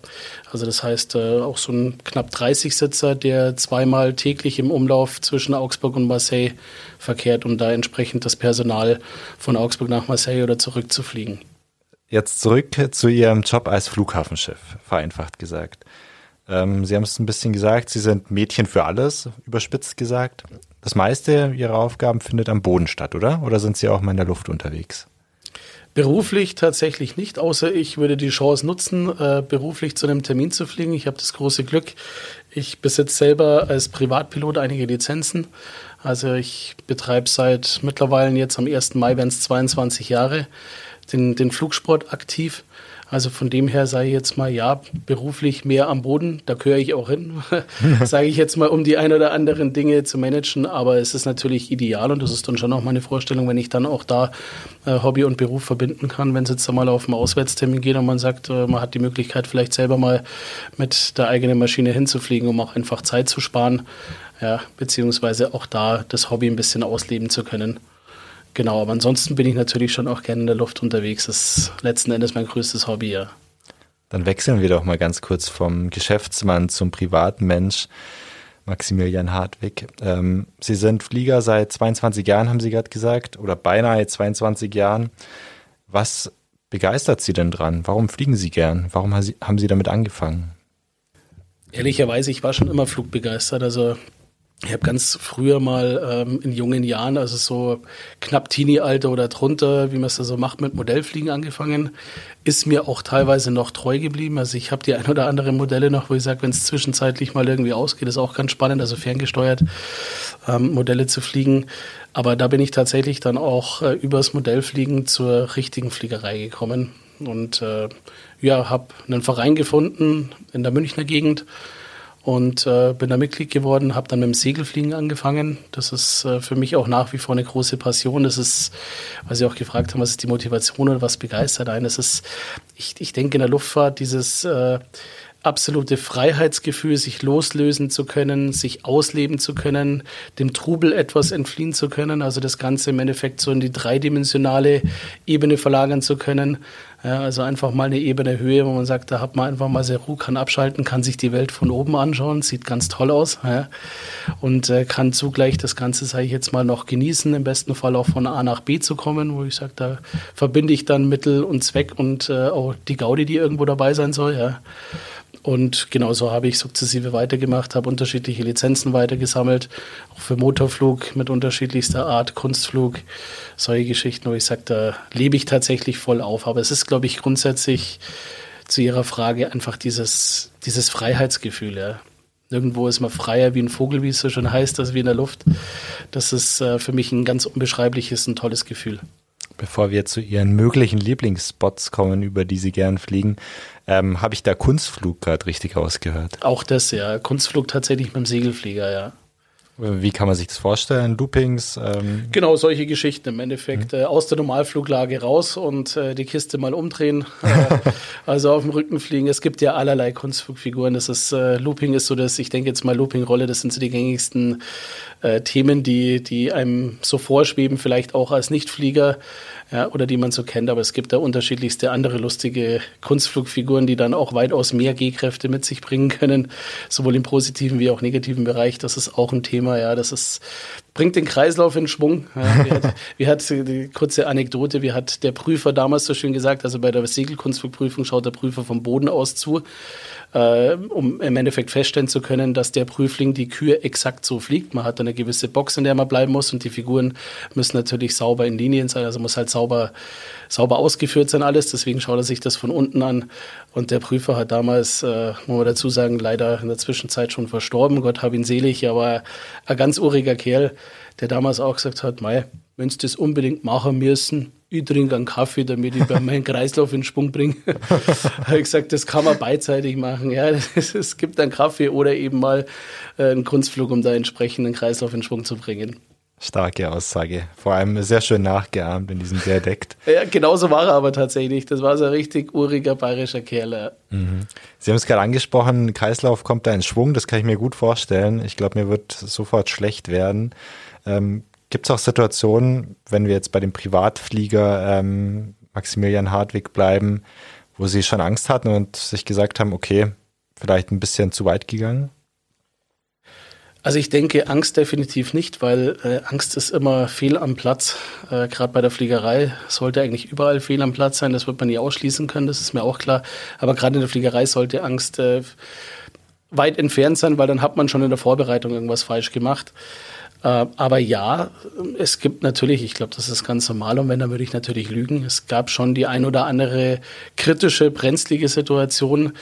Also das heißt, äh, auch so ein knapp 30-Sitzer, der zweimal täglich im Umlauf zwischen Augsburg und Marseille verkehrt, um da entsprechend das Personal von Augsburg nach Marseille oder zurück zu fliegen. Jetzt zurück zu Ihrem Job als Flughafenchef, vereinfacht gesagt. Ähm, Sie haben es ein bisschen gesagt, Sie sind Mädchen für alles, überspitzt gesagt das meiste Ihrer Aufgaben findet am Boden statt, oder? Oder sind Sie auch mal in der Luft unterwegs? Beruflich tatsächlich nicht, außer ich würde die Chance nutzen, äh, beruflich zu einem Termin zu fliegen. Ich habe das große Glück, ich besitze selber als Privatpilot einige Lizenzen. Also ich betreibe seit mittlerweile jetzt am 1. Mai werden es 22 Jahre den, den Flugsport aktiv. Also von dem her sage ich jetzt mal, ja, beruflich mehr am Boden, da gehöre ich auch hin, sage ich jetzt mal, um die ein oder anderen Dinge zu managen. Aber es ist natürlich ideal und das ist dann schon auch meine Vorstellung, wenn ich dann auch da äh, Hobby und Beruf verbinden kann, wenn es jetzt einmal auf einen Auswärtstermin geht und man sagt, äh, man hat die Möglichkeit, vielleicht selber mal mit der eigenen Maschine hinzufliegen, um auch einfach Zeit zu sparen, ja, beziehungsweise auch da das Hobby ein bisschen ausleben zu können. Genau, aber ansonsten bin ich natürlich schon auch gerne in der Luft unterwegs. Das ist letzten Endes mein größtes Hobby, ja. Dann wechseln wir doch mal ganz kurz vom Geschäftsmann zum privaten Mensch. Maximilian Hartwig. Ähm, Sie sind Flieger seit 22 Jahren, haben Sie gerade gesagt, oder beinahe 22 Jahren. Was begeistert Sie denn dran? Warum fliegen Sie gern? Warum haben Sie damit angefangen? Ehrlicherweise, ich war schon immer flugbegeistert. Also ich habe ganz früher mal ähm, in jungen Jahren, also so knapp Teenie-Alter oder drunter, wie man es da so macht, mit Modellfliegen angefangen. Ist mir auch teilweise noch treu geblieben. Also ich habe die ein oder andere Modelle noch, wo ich sage, wenn es zwischenzeitlich mal irgendwie ausgeht, ist auch ganz spannend, also ferngesteuert ähm, Modelle zu fliegen. Aber da bin ich tatsächlich dann auch äh, übers Modellfliegen zur richtigen Fliegerei gekommen und äh, ja, habe einen Verein gefunden in der Münchner Gegend und äh, bin da Mitglied geworden, habe dann mit dem Segelfliegen angefangen. Das ist äh, für mich auch nach wie vor eine große Passion. Das ist, weil Sie auch gefragt haben, was ist die Motivation oder was begeistert einen. Das ist, ich, ich denke in der Luftfahrt dieses äh, absolute Freiheitsgefühl, sich loslösen zu können, sich ausleben zu können, dem Trubel etwas entfliehen zu können, also das Ganze im Endeffekt so in die dreidimensionale Ebene verlagern zu können. Ja, also einfach mal eine Ebene Höhe, wo man sagt, da hat man einfach mal sehr Ruhe, kann abschalten, kann sich die Welt von oben anschauen, sieht ganz toll aus ja, und äh, kann zugleich das Ganze, sage ich jetzt mal, noch genießen, im besten Fall auch von A nach B zu kommen, wo ich sage, da verbinde ich dann Mittel und Zweck und äh, auch die Gaudi, die irgendwo dabei sein soll. Ja. Und genauso habe ich sukzessive weitergemacht, habe unterschiedliche Lizenzen weitergesammelt, auch für Motorflug mit unterschiedlichster Art, Kunstflug, solche Geschichten, wo ich sage, da lebe ich tatsächlich voll auf. Aber es ist, glaube ich, grundsätzlich zu Ihrer Frage einfach dieses, dieses Freiheitsgefühl. Ja. Irgendwo ist man freier wie ein Vogel, wie es so schon heißt, als wie in der Luft. Das ist äh, für mich ein ganz unbeschreibliches, ein tolles Gefühl. Bevor wir zu Ihren möglichen Lieblingsspots kommen, über die Sie gern fliegen, ähm, habe ich da Kunstflug gerade richtig rausgehört? Auch das, ja. Kunstflug tatsächlich mit dem Segelflieger, ja. Wie kann man sich das vorstellen? Loopings? Ähm genau, solche Geschichten im Endeffekt. Mhm. Äh, aus der Normalfluglage raus und äh, die Kiste mal umdrehen. äh, also auf dem Rücken fliegen. Es gibt ja allerlei Kunstflugfiguren. Das ist, äh, Looping ist so das, ich denke jetzt mal Looping-Rolle, das sind so die gängigsten Themen, die, die einem so vorschweben, vielleicht auch als Nichtflieger ja, oder die man so kennt. Aber es gibt da unterschiedlichste andere lustige Kunstflugfiguren, die dann auch weitaus mehr Gehkräfte mit sich bringen können, sowohl im positiven wie auch negativen Bereich. Das ist auch ein Thema. Ja, das ist bringt den Kreislauf in Schwung. Ja, wie, hat, wie hat die kurze Anekdote, wie hat der Prüfer damals so schön gesagt, also bei der Segelkunstflugprüfung schaut der Prüfer vom Boden aus zu äh, um im Endeffekt feststellen zu können, dass der Prüfling die Kühe exakt so fliegt. Man hat eine gewisse Box, in der man bleiben muss und die Figuren müssen natürlich sauber in Linien sein, also muss halt sauber, sauber ausgeführt sein alles. Deswegen schaut er sich das von unten an. Und der Prüfer hat damals, äh, muss man dazu sagen, leider in der Zwischenzeit schon verstorben. Gott hab ihn selig, aber ein ganz uriger Kerl, der damals auch gesagt hat, mei, wenn sie das unbedingt machen müssen, ich trinke einen Kaffee, damit ich bei meinem Kreislauf in Schwung bringe. habe ich gesagt, das kann man beidseitig machen. Ja, es gibt einen Kaffee oder eben mal äh, einen Kunstflug, um da entsprechend den Kreislauf in Schwung zu bringen. Starke Aussage. Vor allem sehr schön nachgeahmt in diesem Dialekt. ja, genauso war er aber tatsächlich. Das war so ein richtig uriger bayerischer Kerl. Mhm. Sie haben es gerade angesprochen, Kreislauf kommt da in Schwung, das kann ich mir gut vorstellen. Ich glaube, mir wird sofort schlecht werden. Ähm, Gibt es auch Situationen, wenn wir jetzt bei dem Privatflieger ähm, Maximilian Hartwig bleiben, wo Sie schon Angst hatten und sich gesagt haben, okay, vielleicht ein bisschen zu weit gegangen? Also ich denke Angst definitiv nicht, weil äh, Angst ist immer fehl am Platz. Äh, Gerade bei der Fliegerei sollte eigentlich überall fehl am Platz sein. Das wird man nie ausschließen können, das ist mir auch klar. Aber gerade in der Fliegerei sollte Angst äh, weit entfernt sein, weil dann hat man schon in der Vorbereitung irgendwas falsch gemacht. Äh, aber ja, es gibt natürlich, ich glaube, das ist ganz normal und wenn, dann würde ich natürlich lügen. Es gab schon die ein oder andere kritische, brenzlige Situation,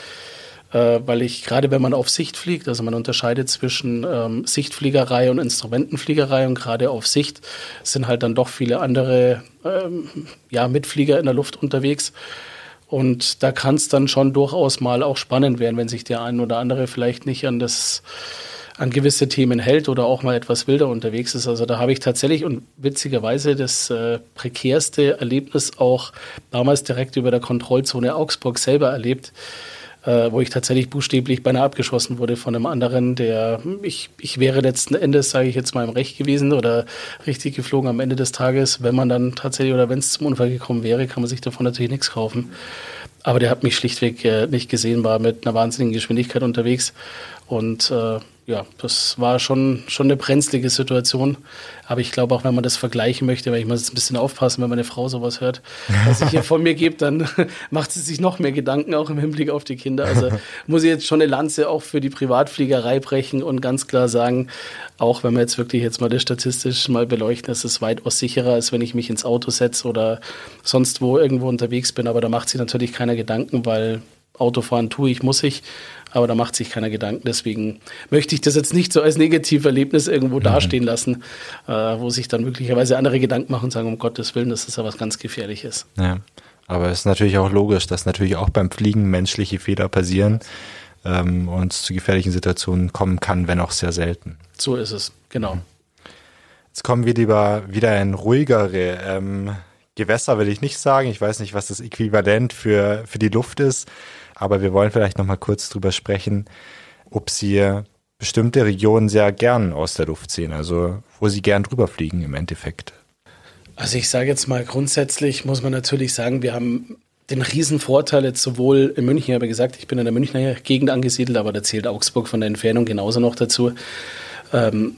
äh, weil ich gerade wenn man auf Sicht fliegt, also man unterscheidet zwischen ähm, Sichtfliegerei und Instrumentenfliegerei und gerade auf Sicht sind halt dann doch viele andere ähm, ja, Mitflieger in der Luft unterwegs. Und da kann es dann schon durchaus mal auch spannend werden, wenn sich der ein oder andere vielleicht nicht an das an gewisse Themen hält oder auch mal etwas wilder unterwegs ist. Also da habe ich tatsächlich und witzigerweise das äh, prekärste Erlebnis auch damals direkt über der Kontrollzone Augsburg selber erlebt, äh, wo ich tatsächlich buchstäblich beinahe abgeschossen wurde von einem anderen, der ich, ich wäre letzten Endes, sage ich jetzt mal, im Recht gewesen oder richtig geflogen am Ende des Tages. Wenn man dann tatsächlich oder wenn es zum Unfall gekommen wäre, kann man sich davon natürlich nichts kaufen. Aber der hat mich schlichtweg äh, nicht gesehen, war mit einer wahnsinnigen Geschwindigkeit unterwegs und äh, ja, das war schon, schon eine brenzlige Situation. Aber ich glaube auch, wenn man das vergleichen möchte, weil ich muss jetzt ein bisschen aufpassen, wenn meine Frau sowas hört, was ich hier von mir gebe, dann macht sie sich noch mehr Gedanken, auch im Hinblick auf die Kinder. Also muss ich jetzt schon eine Lanze auch für die Privatfliegerei brechen und ganz klar sagen, auch wenn wir jetzt wirklich jetzt mal das statistisch mal beleuchten, ist es weitaus sicherer, als wenn ich mich ins Auto setze oder sonst wo irgendwo unterwegs bin. Aber da macht sich natürlich keiner Gedanken, weil Autofahren tue ich, muss ich aber da macht sich keiner Gedanken. Deswegen möchte ich das jetzt nicht so als Negativerlebnis irgendwo mhm. dastehen lassen, äh, wo sich dann möglicherweise andere Gedanken machen und sagen, um Gottes Willen, das ist ja was ganz Gefährliches. Ja, aber es ist natürlich auch logisch, dass natürlich auch beim Fliegen menschliche Fehler passieren ähm, und es zu gefährlichen Situationen kommen kann, wenn auch sehr selten. So ist es, genau. Mhm. Jetzt kommen wir lieber wieder in ruhigere ähm, Gewässer, will ich nicht sagen. Ich weiß nicht, was das Äquivalent für, für die Luft ist. Aber wir wollen vielleicht noch mal kurz drüber sprechen, ob Sie bestimmte Regionen sehr gern aus der Luft sehen, also wo Sie gern drüber fliegen im Endeffekt. Also ich sage jetzt mal grundsätzlich muss man natürlich sagen, wir haben den riesen Vorteil jetzt sowohl in München, ich habe gesagt, ich bin in der Münchner Gegend angesiedelt, aber da zählt Augsburg von der Entfernung genauso noch dazu. Ähm,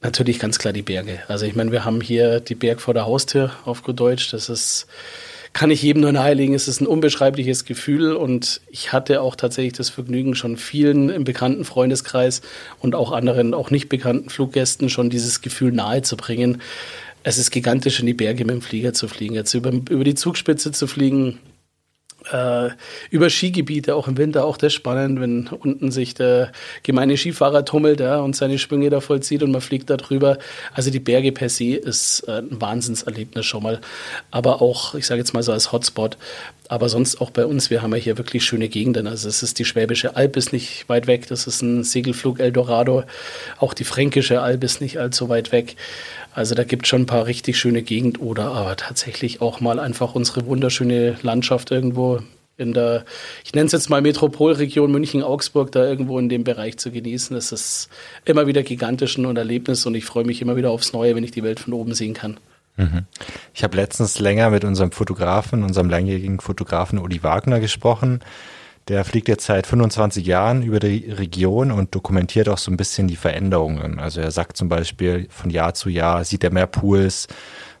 natürlich ganz klar die Berge. Also ich meine, wir haben hier die Berg vor der Haustür auf gut Deutsch. Das ist kann ich jedem nur nahelegen. Es ist ein unbeschreibliches Gefühl und ich hatte auch tatsächlich das Vergnügen, schon vielen im bekannten Freundeskreis und auch anderen, auch nicht bekannten Fluggästen schon dieses Gefühl nahe zu bringen. Es ist gigantisch, in die Berge mit dem Flieger zu fliegen. Jetzt über, über die Zugspitze zu fliegen, äh, über Skigebiete, auch im Winter, auch das spannend, wenn unten sich der gemeine Skifahrer tummelt ja, und seine Schwünge da vollzieht und man fliegt da drüber. Also die Berge per se ist äh, ein Wahnsinnserlebnis schon mal. Aber auch, ich sage jetzt mal so als Hotspot, aber sonst auch bei uns, wir haben ja hier wirklich schöne Gegenden. Also es ist die Schwäbische Alb ist nicht weit weg, das ist ein Segelflug Eldorado. Auch die Fränkische Alb ist nicht allzu weit weg. Also da gibt es schon ein paar richtig schöne Gegend oder aber tatsächlich auch mal einfach unsere wunderschöne Landschaft irgendwo in der, ich nenne es jetzt mal Metropolregion München-Augsburg, da irgendwo in dem Bereich zu genießen. Das ist immer wieder gigantisch und Erlebnis und ich freue mich immer wieder aufs Neue, wenn ich die Welt von oben sehen kann. Mhm. Ich habe letztens länger mit unserem Fotografen, unserem langjährigen Fotografen Uli Wagner gesprochen. Der fliegt jetzt seit 25 Jahren über die Region und dokumentiert auch so ein bisschen die Veränderungen. Also er sagt zum Beispiel, von Jahr zu Jahr sieht er mehr Pools,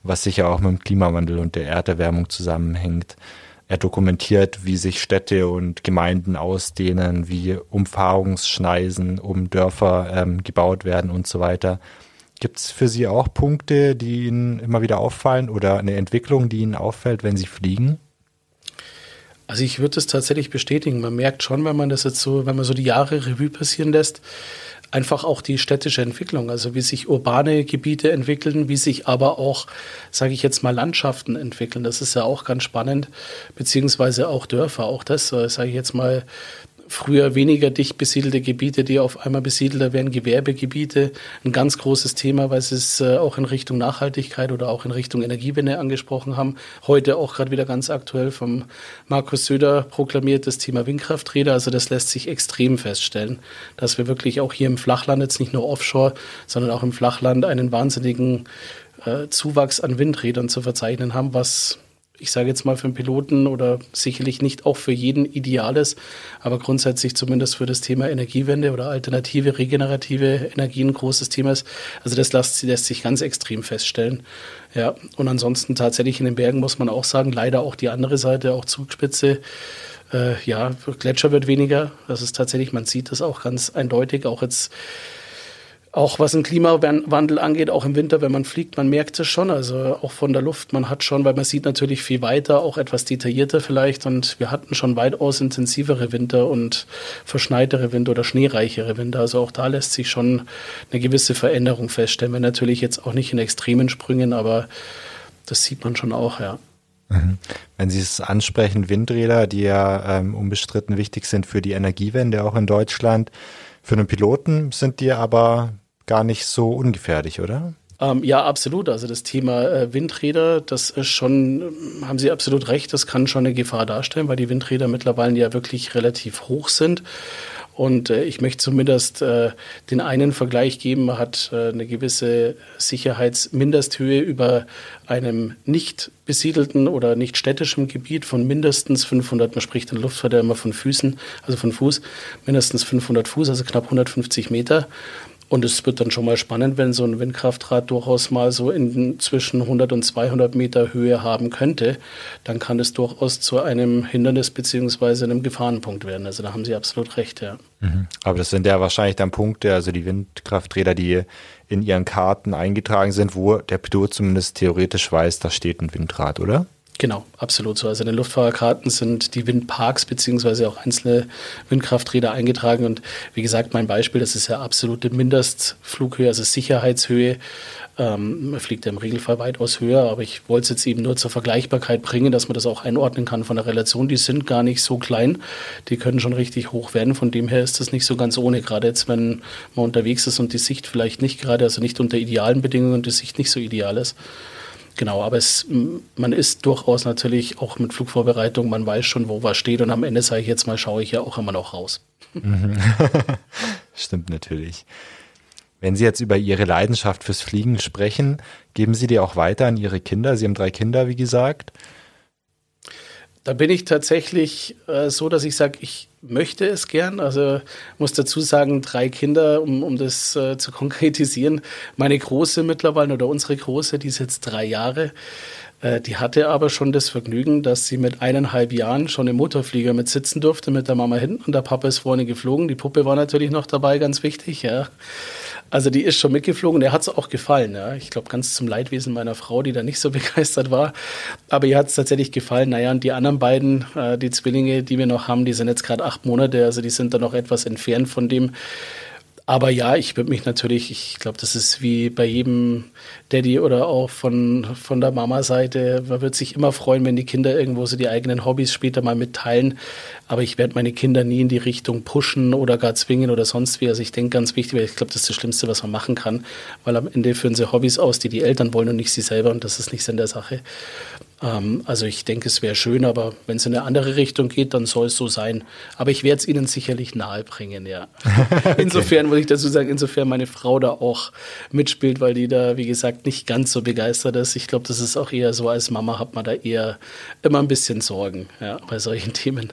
was sicher auch mit dem Klimawandel und der Erderwärmung zusammenhängt. Er dokumentiert, wie sich Städte und Gemeinden ausdehnen, wie Umfahrungsschneisen um Dörfer ähm, gebaut werden und so weiter. Gibt es für Sie auch Punkte, die Ihnen immer wieder auffallen oder eine Entwicklung, die Ihnen auffällt, wenn Sie fliegen? Also ich würde es tatsächlich bestätigen. Man merkt schon, wenn man das jetzt so, wenn man so die Jahre Revue passieren lässt, einfach auch die städtische Entwicklung, also wie sich urbane Gebiete entwickeln, wie sich aber auch, sage ich jetzt mal, Landschaften entwickeln. Das ist ja auch ganz spannend, beziehungsweise auch Dörfer. Auch das, äh, sage ich jetzt mal, früher weniger dicht besiedelte Gebiete, die auf einmal besiedelter werden, Gewerbegebiete, ein ganz großes Thema, weil sie es äh, auch in Richtung Nachhaltigkeit oder auch in Richtung Energiewende angesprochen haben. Heute auch gerade wieder ganz aktuell vom Markus Söder proklamiert das Thema Windkrafträder. Also das lässt sich extrem feststellen, dass wir wirklich auch hier im Flachland jetzt nicht nur offshore, sondern auch im Flachland einen wahnsinnigen äh, Zuwachs an Windrädern zu verzeichnen haben, was ich sage jetzt mal für einen Piloten oder sicherlich nicht auch für jeden ideales, aber grundsätzlich zumindest für das Thema Energiewende oder alternative, regenerative Energien ein großes Thema ist. Also das lässt, lässt sich ganz extrem feststellen. Ja, und ansonsten tatsächlich in den Bergen muss man auch sagen, leider auch die andere Seite, auch Zugspitze. Äh, ja, Gletscher wird weniger. Das ist tatsächlich, man sieht das auch ganz eindeutig, auch jetzt auch was den Klimawandel angeht, auch im Winter, wenn man fliegt, man merkt es schon, also auch von der Luft, man hat schon, weil man sieht natürlich viel weiter, auch etwas detaillierter vielleicht und wir hatten schon weitaus intensivere Winter und verschneitere Winter oder schneereichere Winter, also auch da lässt sich schon eine gewisse Veränderung feststellen, wenn natürlich jetzt auch nicht in extremen Sprüngen, aber das sieht man schon auch, ja. Mhm. Wenn Sie es ansprechen, Windräder, die ja ähm, unbestritten wichtig sind für die Energiewende auch in Deutschland, für einen Piloten sind die aber gar nicht so ungefährlich, oder? Ähm, ja, absolut. Also das Thema äh, Windräder, das ist schon, ähm, haben Sie absolut recht, das kann schon eine Gefahr darstellen, weil die Windräder mittlerweile ja wirklich relativ hoch sind. Und äh, ich möchte zumindest äh, den einen Vergleich geben, man hat äh, eine gewisse Sicherheitsmindesthöhe über einem nicht besiedelten oder nicht städtischen Gebiet von mindestens 500, man spricht in ja immer von Füßen, also von Fuß, mindestens 500 Fuß, also knapp 150 Meter. Und es wird dann schon mal spannend, wenn so ein Windkraftrad durchaus mal so in zwischen 100 und 200 Meter Höhe haben könnte, dann kann es durchaus zu einem Hindernis beziehungsweise einem Gefahrenpunkt werden. Also da haben Sie absolut recht, ja. Mhm. Aber das sind ja wahrscheinlich dann Punkte, also die Windkrafträder, die in Ihren Karten eingetragen sind, wo der Pilot zumindest theoretisch weiß, da steht ein Windrad, oder? Genau, absolut so. Also in den Luftfahrerkarten sind die Windparks beziehungsweise auch einzelne Windkrafträder eingetragen. Und wie gesagt, mein Beispiel, das ist ja absolute Mindestflughöhe, also Sicherheitshöhe. Ähm, man fliegt ja im Regelfall weitaus höher, aber ich wollte es jetzt eben nur zur Vergleichbarkeit bringen, dass man das auch einordnen kann von der Relation. Die sind gar nicht so klein, die können schon richtig hoch werden. Von dem her ist das nicht so ganz ohne, gerade jetzt, wenn man unterwegs ist und die Sicht vielleicht nicht gerade, also nicht unter idealen Bedingungen die Sicht nicht so ideal ist. Genau, aber es, man ist durchaus natürlich auch mit Flugvorbereitung, man weiß schon, wo was steht und am Ende sage ich jetzt mal, schaue ich ja auch immer noch raus. Stimmt natürlich. Wenn Sie jetzt über Ihre Leidenschaft fürs Fliegen sprechen, geben Sie die auch weiter an Ihre Kinder? Sie haben drei Kinder, wie gesagt. Da bin ich tatsächlich äh, so, dass ich sage, ich möchte es gern. Also muss dazu sagen, drei Kinder, um, um das äh, zu konkretisieren. Meine Große mittlerweile oder unsere Große, die ist jetzt drei Jahre. Äh, die hatte aber schon das Vergnügen, dass sie mit eineinhalb Jahren schon im Motorflieger mit sitzen durfte, mit der Mama hinten und der Papa ist vorne geflogen. Die Puppe war natürlich noch dabei, ganz wichtig, ja. Also die ist schon mitgeflogen, der hat es auch gefallen. Ja. Ich glaube, ganz zum Leidwesen meiner Frau, die da nicht so begeistert war. Aber ihr hat es tatsächlich gefallen. Naja, und die anderen beiden, äh, die Zwillinge, die wir noch haben, die sind jetzt gerade acht Monate, also die sind da noch etwas entfernt von dem, aber ja, ich würde mich natürlich, ich glaube, das ist wie bei jedem Daddy oder auch von, von der Mama-Seite, man wird sich immer freuen, wenn die Kinder irgendwo so die eigenen Hobbys später mal mitteilen. Aber ich werde meine Kinder nie in die Richtung pushen oder gar zwingen oder sonst wie. Also ich denke ganz wichtig, weil ich glaube, das ist das Schlimmste, was man machen kann, weil am Ende führen sie Hobbys aus, die die Eltern wollen und nicht sie selber und das ist nicht Sinn der Sache. Ähm, also ich denke, es wäre schön, aber wenn es in eine andere Richtung geht, dann soll es so sein. Aber ich werde es ihnen sicherlich nahebringen, ja. okay. Insofern muss ich dazu sagen, insofern meine Frau da auch mitspielt, weil die da, wie gesagt, nicht ganz so begeistert ist. Ich glaube, das ist auch eher so, als Mama hat man da eher immer ein bisschen Sorgen ja, bei solchen Themen.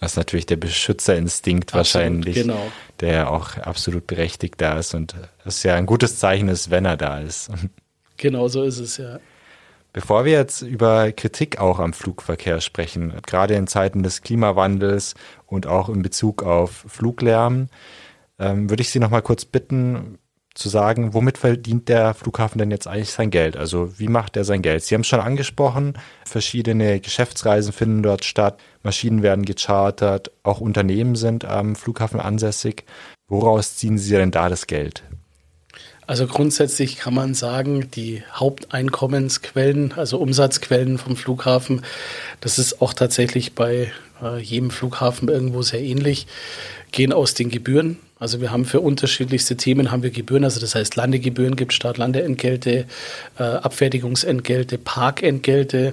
Das ist natürlich der Beschützerinstinkt absolut, wahrscheinlich, genau. der auch absolut berechtigt da ist. Und das ist ja ein gutes Zeichen ist, wenn er da ist. Genau so ist es, ja. Bevor wir jetzt über Kritik auch am Flugverkehr sprechen, gerade in Zeiten des Klimawandels und auch in Bezug auf Fluglärm, ähm, würde ich Sie noch mal kurz bitten, zu sagen, womit verdient der Flughafen denn jetzt eigentlich sein Geld? Also wie macht er sein Geld? Sie haben es schon angesprochen, verschiedene Geschäftsreisen finden dort statt, Maschinen werden gechartert, auch Unternehmen sind am Flughafen ansässig. Woraus ziehen Sie denn da das Geld? Also grundsätzlich kann man sagen, die Haupteinkommensquellen, also Umsatzquellen vom Flughafen, das ist auch tatsächlich bei äh, jedem Flughafen irgendwo sehr ähnlich, gehen aus den Gebühren. Also wir haben für unterschiedlichste Themen haben wir Gebühren, also das heißt Landegebühren gibt Start-Landeentgelte, äh, Abfertigungsentgelte, Parkentgelte.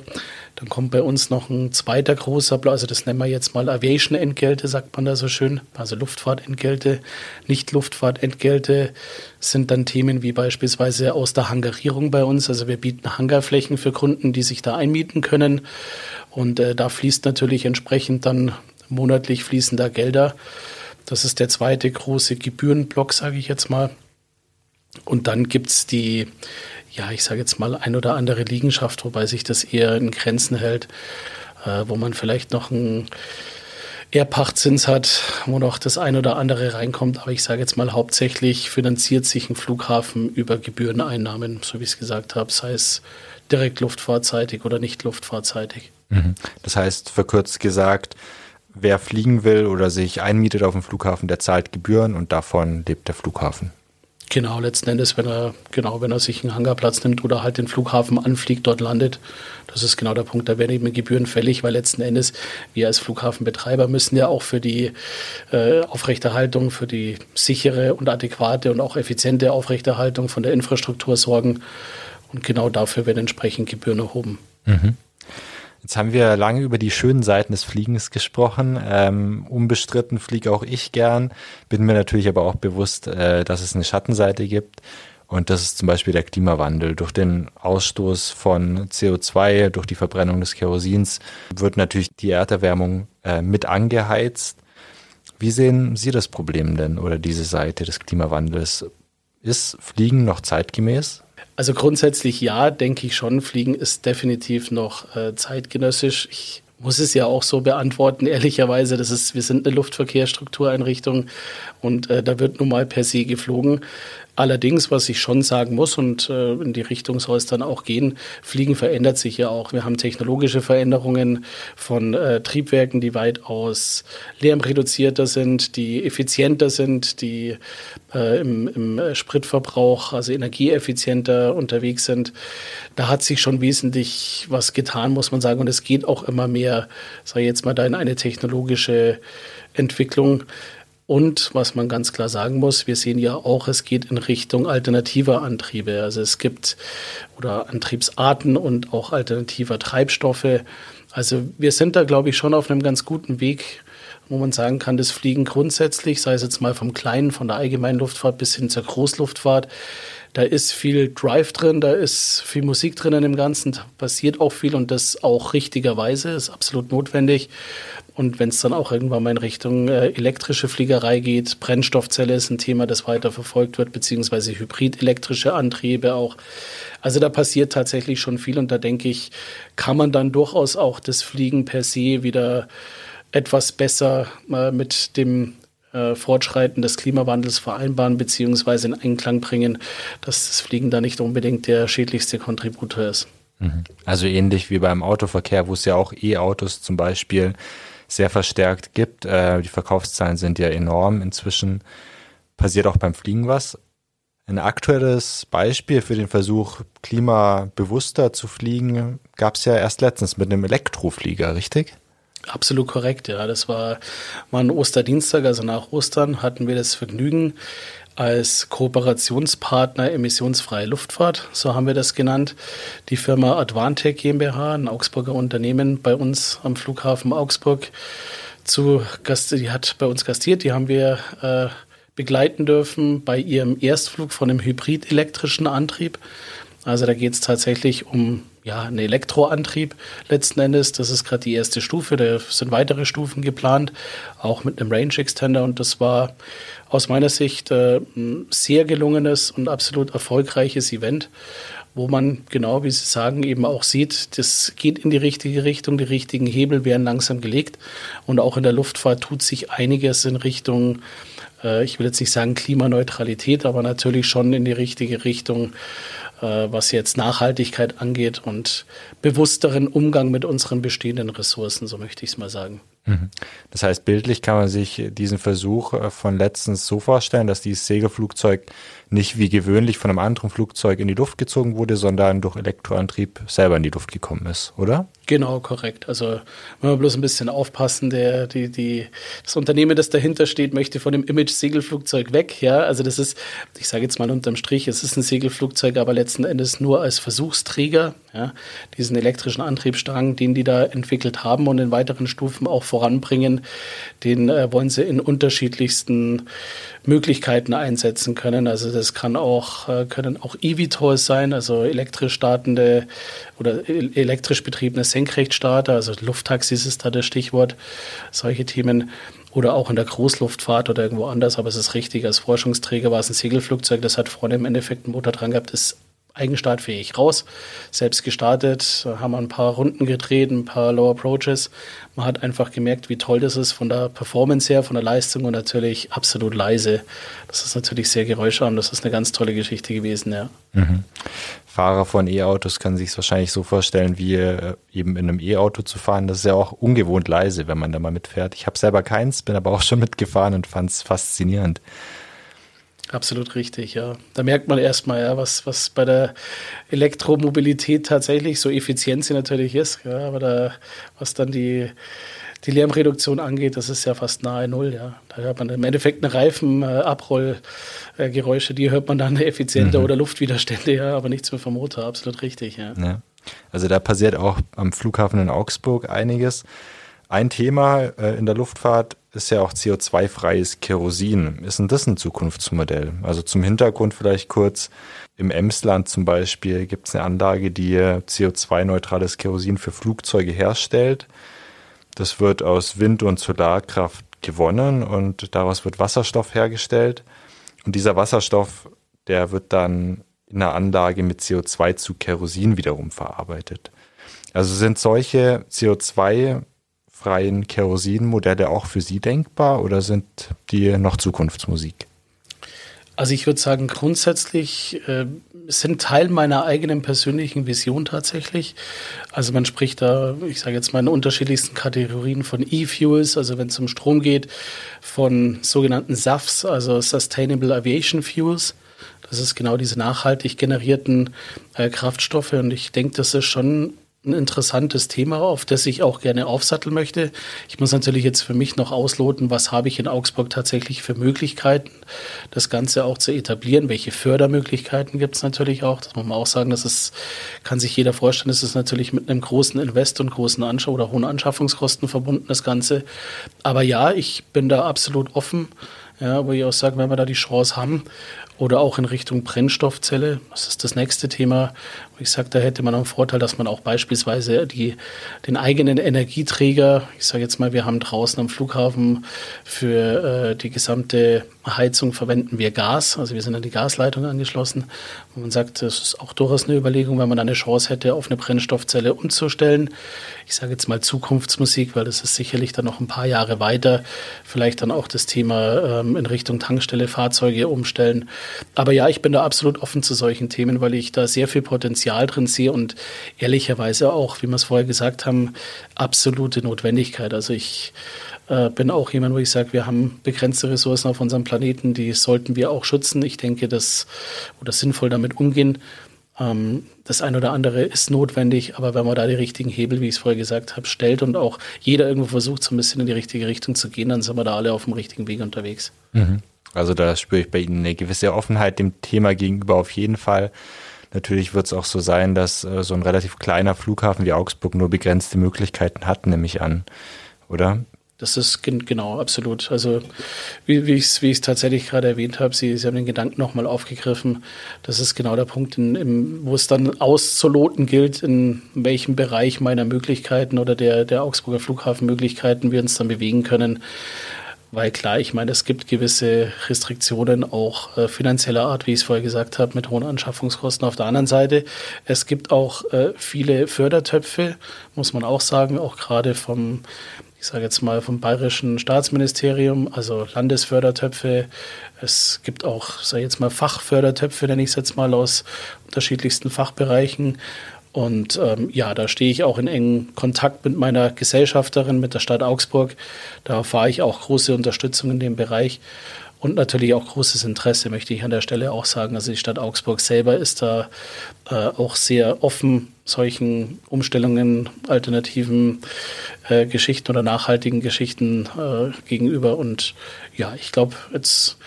Dann kommt bei uns noch ein zweiter großer also das nennen wir jetzt mal Aviation-Entgelte, sagt man da so schön, also Luftfahrtentgelte. Nicht-Luftfahrtentgelte sind dann Themen wie beispielsweise aus der Hangarierung bei uns. Also wir bieten Hangarflächen für Kunden, die sich da einmieten können. Und äh, da fließt natürlich entsprechend dann monatlich fließen da Gelder. Das ist der zweite große Gebührenblock, sage ich jetzt mal. Und dann gibt es die ja, ich sage jetzt mal, ein oder andere Liegenschaft, wobei sich das eher in Grenzen hält, äh, wo man vielleicht noch einen Ehrpachtzins hat, wo noch das ein oder andere reinkommt. Aber ich sage jetzt mal, hauptsächlich finanziert sich ein Flughafen über Gebühreneinnahmen, so wie ich es gesagt habe, sei es direkt luftfahrtseitig oder nicht luftfahrtseitig. Mhm. Das heißt, verkürzt gesagt, wer fliegen will oder sich einmietet auf dem Flughafen, der zahlt Gebühren und davon lebt der Flughafen. Genau, letzten Endes, wenn er, genau, wenn er sich einen Hangarplatz nimmt oder halt den Flughafen anfliegt, dort landet. Das ist genau der Punkt. Da werden eben Gebühren fällig, weil letzten Endes wir als Flughafenbetreiber müssen ja auch für die äh, Aufrechterhaltung, für die sichere und adäquate und auch effiziente Aufrechterhaltung von der Infrastruktur sorgen. Und genau dafür werden entsprechend Gebühren erhoben. Mhm. Jetzt haben wir lange über die schönen Seiten des Fliegens gesprochen. Ähm, unbestritten fliege auch ich gern, bin mir natürlich aber auch bewusst, äh, dass es eine Schattenseite gibt. Und das ist zum Beispiel der Klimawandel. Durch den Ausstoß von CO2, durch die Verbrennung des Kerosins wird natürlich die Erderwärmung äh, mit angeheizt. Wie sehen Sie das Problem denn oder diese Seite des Klimawandels? Ist Fliegen noch zeitgemäß? Also grundsätzlich ja, denke ich schon. Fliegen ist definitiv noch äh, zeitgenössisch. Ich muss es ja auch so beantworten, ehrlicherweise. Das ist, wir sind eine Luftverkehrsstruktureinrichtung und äh, da wird nun mal per se geflogen. Allerdings, was ich schon sagen muss, und äh, in die Richtung soll es dann auch gehen, Fliegen verändert sich ja auch. Wir haben technologische Veränderungen von äh, Triebwerken, die weitaus lärmreduzierter sind, die effizienter sind, die äh, im, im Spritverbrauch, also energieeffizienter unterwegs sind. Da hat sich schon wesentlich was getan, muss man sagen. Und es geht auch immer mehr, ich jetzt mal, da in eine technologische Entwicklung. Und was man ganz klar sagen muss, wir sehen ja auch, es geht in Richtung alternativer Antriebe. Also es gibt oder Antriebsarten und auch alternativer Treibstoffe. Also wir sind da, glaube ich, schon auf einem ganz guten Weg, wo man sagen kann, das Fliegen grundsätzlich, sei es jetzt mal vom Kleinen, von der allgemeinen Luftfahrt bis hin zur Großluftfahrt, da ist viel Drive drin, da ist viel Musik drin in dem Ganzen, da passiert auch viel und das auch richtigerweise, ist absolut notwendig. Und wenn es dann auch irgendwann mal in Richtung äh, elektrische Fliegerei geht, Brennstoffzelle ist ein Thema, das weiter verfolgt wird, beziehungsweise hybrid-elektrische Antriebe auch. Also da passiert tatsächlich schon viel und da denke ich, kann man dann durchaus auch das Fliegen per se wieder etwas besser äh, mit dem äh, Fortschreiten des Klimawandels vereinbaren beziehungsweise in Einklang bringen, dass das Fliegen da nicht unbedingt der schädlichste Kontributor ist. Mhm. Also ähnlich wie beim Autoverkehr, wo es ja auch E-Autos zum Beispiel sehr verstärkt gibt. Äh, die Verkaufszahlen sind ja enorm inzwischen. Passiert auch beim Fliegen was. Ein aktuelles Beispiel für den Versuch, klimabewusster zu fliegen, gab es ja erst letztens mit einem Elektroflieger, richtig? Absolut korrekt, ja. Das war, war ein Osterdienstag, also nach Ostern hatten wir das Vergnügen, als Kooperationspartner emissionsfreie Luftfahrt, so haben wir das genannt, die Firma Advantec GmbH, ein Augsburger Unternehmen bei uns am Flughafen Augsburg, zu Gast, die hat bei uns gastiert, die haben wir äh, begleiten dürfen bei ihrem Erstflug von einem hybrid-elektrischen Antrieb. Also da geht es tatsächlich um ja, einen Elektroantrieb letzten Endes. Das ist gerade die erste Stufe. Da sind weitere Stufen geplant, auch mit einem Range Extender. Und das war aus meiner Sicht äh, ein sehr gelungenes und absolut erfolgreiches Event, wo man genau, wie Sie sagen, eben auch sieht, das geht in die richtige Richtung, die richtigen Hebel werden langsam gelegt. Und auch in der Luftfahrt tut sich einiges in Richtung äh, ich will jetzt nicht sagen Klimaneutralität, aber natürlich schon in die richtige Richtung, was jetzt Nachhaltigkeit angeht und bewussteren Umgang mit unseren bestehenden Ressourcen, so möchte ich es mal sagen. Mhm. Das heißt, bildlich kann man sich diesen Versuch äh, von letztens so vorstellen, dass dieses Segelflugzeug nicht wie gewöhnlich von einem anderen Flugzeug in die Luft gezogen wurde, sondern durch Elektroantrieb selber in die Luft gekommen ist, oder? Genau, korrekt. Also wenn wir bloß ein bisschen aufpassen, der, die, die, das Unternehmen, das dahinter steht, möchte von dem Image Segelflugzeug weg. Ja, also das ist, ich sage jetzt mal unterm Strich, es ist ein Segelflugzeug, aber letzten Endes nur als Versuchsträger, ja, diesen elektrischen Antriebsstrang, den die da entwickelt haben und in weiteren Stufen auch voranbringen, den äh, wollen sie in unterschiedlichsten Möglichkeiten einsetzen können. Also das kann auch, äh, können auch eVTOLs sein, also elektrisch startende oder elektrisch betriebene Senkrechtstarter, also Lufttaxis ist da das Stichwort, solche Themen. Oder auch in der Großluftfahrt oder irgendwo anders, aber es ist richtig, als Forschungsträger war es ein Segelflugzeug, das hat vorne im Endeffekt einen Motor dran gehabt, ist eigenstartfähig raus, selbst gestartet, haben ein paar Runden gedreht, ein paar Low Approaches. Man hat einfach gemerkt, wie toll das ist von der Performance her, von der Leistung und natürlich absolut leise. Das ist natürlich sehr geräuscharm. Das ist eine ganz tolle Geschichte gewesen, ja. Mhm. Fahrer von E-Autos können sich es wahrscheinlich so vorstellen, wie äh, eben in einem E-Auto zu fahren. Das ist ja auch ungewohnt leise, wenn man da mal mitfährt. Ich habe selber keins, bin aber auch schon mitgefahren und fand es faszinierend. Absolut richtig, ja. Da merkt man erstmal, ja, was, was bei der Elektromobilität tatsächlich so effizient sie natürlich ist, ja, aber da, was dann die, die Lärmreduktion angeht, das ist ja fast nahe Null, ja. Da hört man im Endeffekt eine Reifenabrollgeräusche, die hört man dann effizienter mhm. oder Luftwiderstände, ja, aber nichts mehr vom Motor, absolut richtig, ja. ja. Also da passiert auch am Flughafen in Augsburg einiges. Ein Thema äh, in der Luftfahrt ist ja auch CO2-freies Kerosin. Ist denn das ein Zukunftsmodell? Also zum Hintergrund vielleicht kurz. Im Emsland zum Beispiel gibt es eine Anlage, die CO2-neutrales Kerosin für Flugzeuge herstellt. Das wird aus Wind- und Solarkraft gewonnen und daraus wird Wasserstoff hergestellt. Und dieser Wasserstoff, der wird dann in der Anlage mit CO2 zu Kerosin wiederum verarbeitet. Also sind solche CO2 freien Kerosinmodelle auch für Sie denkbar oder sind die noch Zukunftsmusik? Also ich würde sagen, grundsätzlich äh, sind Teil meiner eigenen persönlichen Vision tatsächlich. Also man spricht da, ich sage jetzt mal in unterschiedlichsten Kategorien von E-Fuels, also wenn es um Strom geht, von sogenannten SAFs, also Sustainable Aviation Fuels. Das ist genau diese nachhaltig generierten äh, Kraftstoffe und ich denke, das ist schon ein interessantes Thema, auf das ich auch gerne aufsatteln möchte. Ich muss natürlich jetzt für mich noch ausloten, was habe ich in Augsburg tatsächlich für Möglichkeiten, das Ganze auch zu etablieren. Welche Fördermöglichkeiten gibt es natürlich auch. Das muss man auch sagen, das ist, kann sich jeder vorstellen, das ist natürlich mit einem großen Invest und großen Anschaff oder hohen Anschaffungskosten verbunden, das Ganze. Aber ja, ich bin da absolut offen. Ja, wo ich auch sage, wenn wir da die Chance haben oder auch in Richtung Brennstoffzelle. Das ist das nächste Thema. Ich sage, da hätte man einen Vorteil, dass man auch beispielsweise die, den eigenen Energieträger, ich sage jetzt mal, wir haben draußen am Flughafen für äh, die gesamte Heizung verwenden wir Gas, also wir sind an die Gasleitung angeschlossen. Und man sagt, das ist auch durchaus eine Überlegung, wenn man eine Chance hätte, auf eine Brennstoffzelle umzustellen. Ich sage jetzt mal Zukunftsmusik, weil das ist sicherlich dann noch ein paar Jahre weiter. Vielleicht dann auch das Thema ähm, in Richtung Tankstelle, Fahrzeuge umstellen. Aber ja, ich bin da absolut offen zu solchen Themen, weil ich da sehr viel Potenzial drin sehe und ehrlicherweise auch, wie wir es vorher gesagt haben, absolute Notwendigkeit. Also ich äh, bin auch jemand, wo ich sage, wir haben begrenzte Ressourcen auf unserem Planeten, die sollten wir auch schützen. Ich denke, dass oder sinnvoll damit umgehen. Ähm, das eine oder andere ist notwendig, aber wenn man da die richtigen Hebel, wie ich es vorher gesagt habe, stellt und auch jeder irgendwo versucht, so ein bisschen in die richtige Richtung zu gehen, dann sind wir da alle auf dem richtigen Weg unterwegs. Mhm. Also da spüre ich bei Ihnen eine gewisse Offenheit dem Thema gegenüber auf jeden Fall. Natürlich wird es auch so sein, dass äh, so ein relativ kleiner Flughafen wie Augsburg nur begrenzte Möglichkeiten hat, nehme ich an, oder? Das ist genau, absolut. Also wie, wie ich es wie tatsächlich gerade erwähnt habe, Sie, Sie haben den Gedanken nochmal aufgegriffen. Das ist genau der Punkt, in, in, wo es dann auszuloten gilt, in welchem Bereich meiner Möglichkeiten oder der, der Augsburger Flughafenmöglichkeiten wir uns dann bewegen können. Weil klar, ich meine, es gibt gewisse Restriktionen auch äh, finanzieller Art, wie ich es vorher gesagt habe, mit hohen Anschaffungskosten. Auf der anderen Seite, es gibt auch äh, viele Fördertöpfe, muss man auch sagen, auch gerade vom, ich sage jetzt mal, vom Bayerischen Staatsministerium, also Landesfördertöpfe. Es gibt auch, sage ich jetzt mal, Fachfördertöpfe, nenne ich es jetzt mal, aus unterschiedlichsten Fachbereichen. Und ähm, ja, da stehe ich auch in engem Kontakt mit meiner Gesellschafterin, mit der Stadt Augsburg. Da erfahre ich auch große Unterstützung in dem Bereich und natürlich auch großes Interesse, möchte ich an der Stelle auch sagen. Also die Stadt Augsburg selber ist da äh, auch sehr offen solchen Umstellungen, alternativen äh, Geschichten oder nachhaltigen Geschichten äh, gegenüber. Und ja, ich glaube, jetzt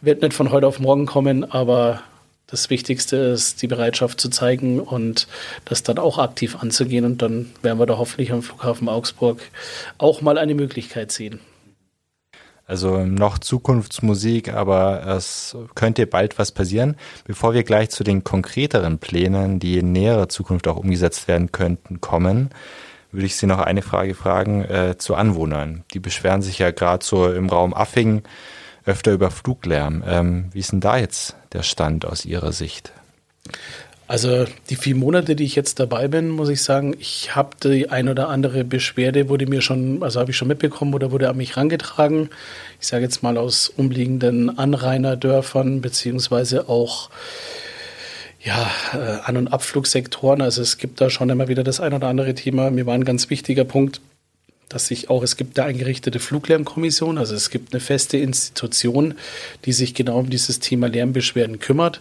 wird nicht von heute auf morgen kommen, aber das Wichtigste ist, die Bereitschaft zu zeigen und das dann auch aktiv anzugehen. Und dann werden wir da hoffentlich am Flughafen Augsburg auch mal eine Möglichkeit sehen. Also noch Zukunftsmusik, aber es könnte bald was passieren. Bevor wir gleich zu den konkreteren Plänen, die in näherer Zukunft auch umgesetzt werden könnten, kommen, würde ich Sie noch eine Frage fragen äh, zu Anwohnern. Die beschweren sich ja gerade so im Raum Affing öfter über Fluglärm. Ähm, wie ist denn da jetzt der Stand aus Ihrer Sicht? Also die vier Monate, die ich jetzt dabei bin, muss ich sagen, ich habe die ein oder andere Beschwerde, wurde mir schon, also habe ich schon mitbekommen oder wurde an mich herangetragen. Ich sage jetzt mal aus umliegenden Anrainerdörfern, beziehungsweise auch ja, äh, An- und Abflugsektoren. Also es gibt da schon immer wieder das ein oder andere Thema. Mir war ein ganz wichtiger Punkt, dass sich auch, es gibt eine eingerichtete Fluglärmkommission, also es gibt eine feste Institution, die sich genau um dieses Thema Lärmbeschwerden kümmert.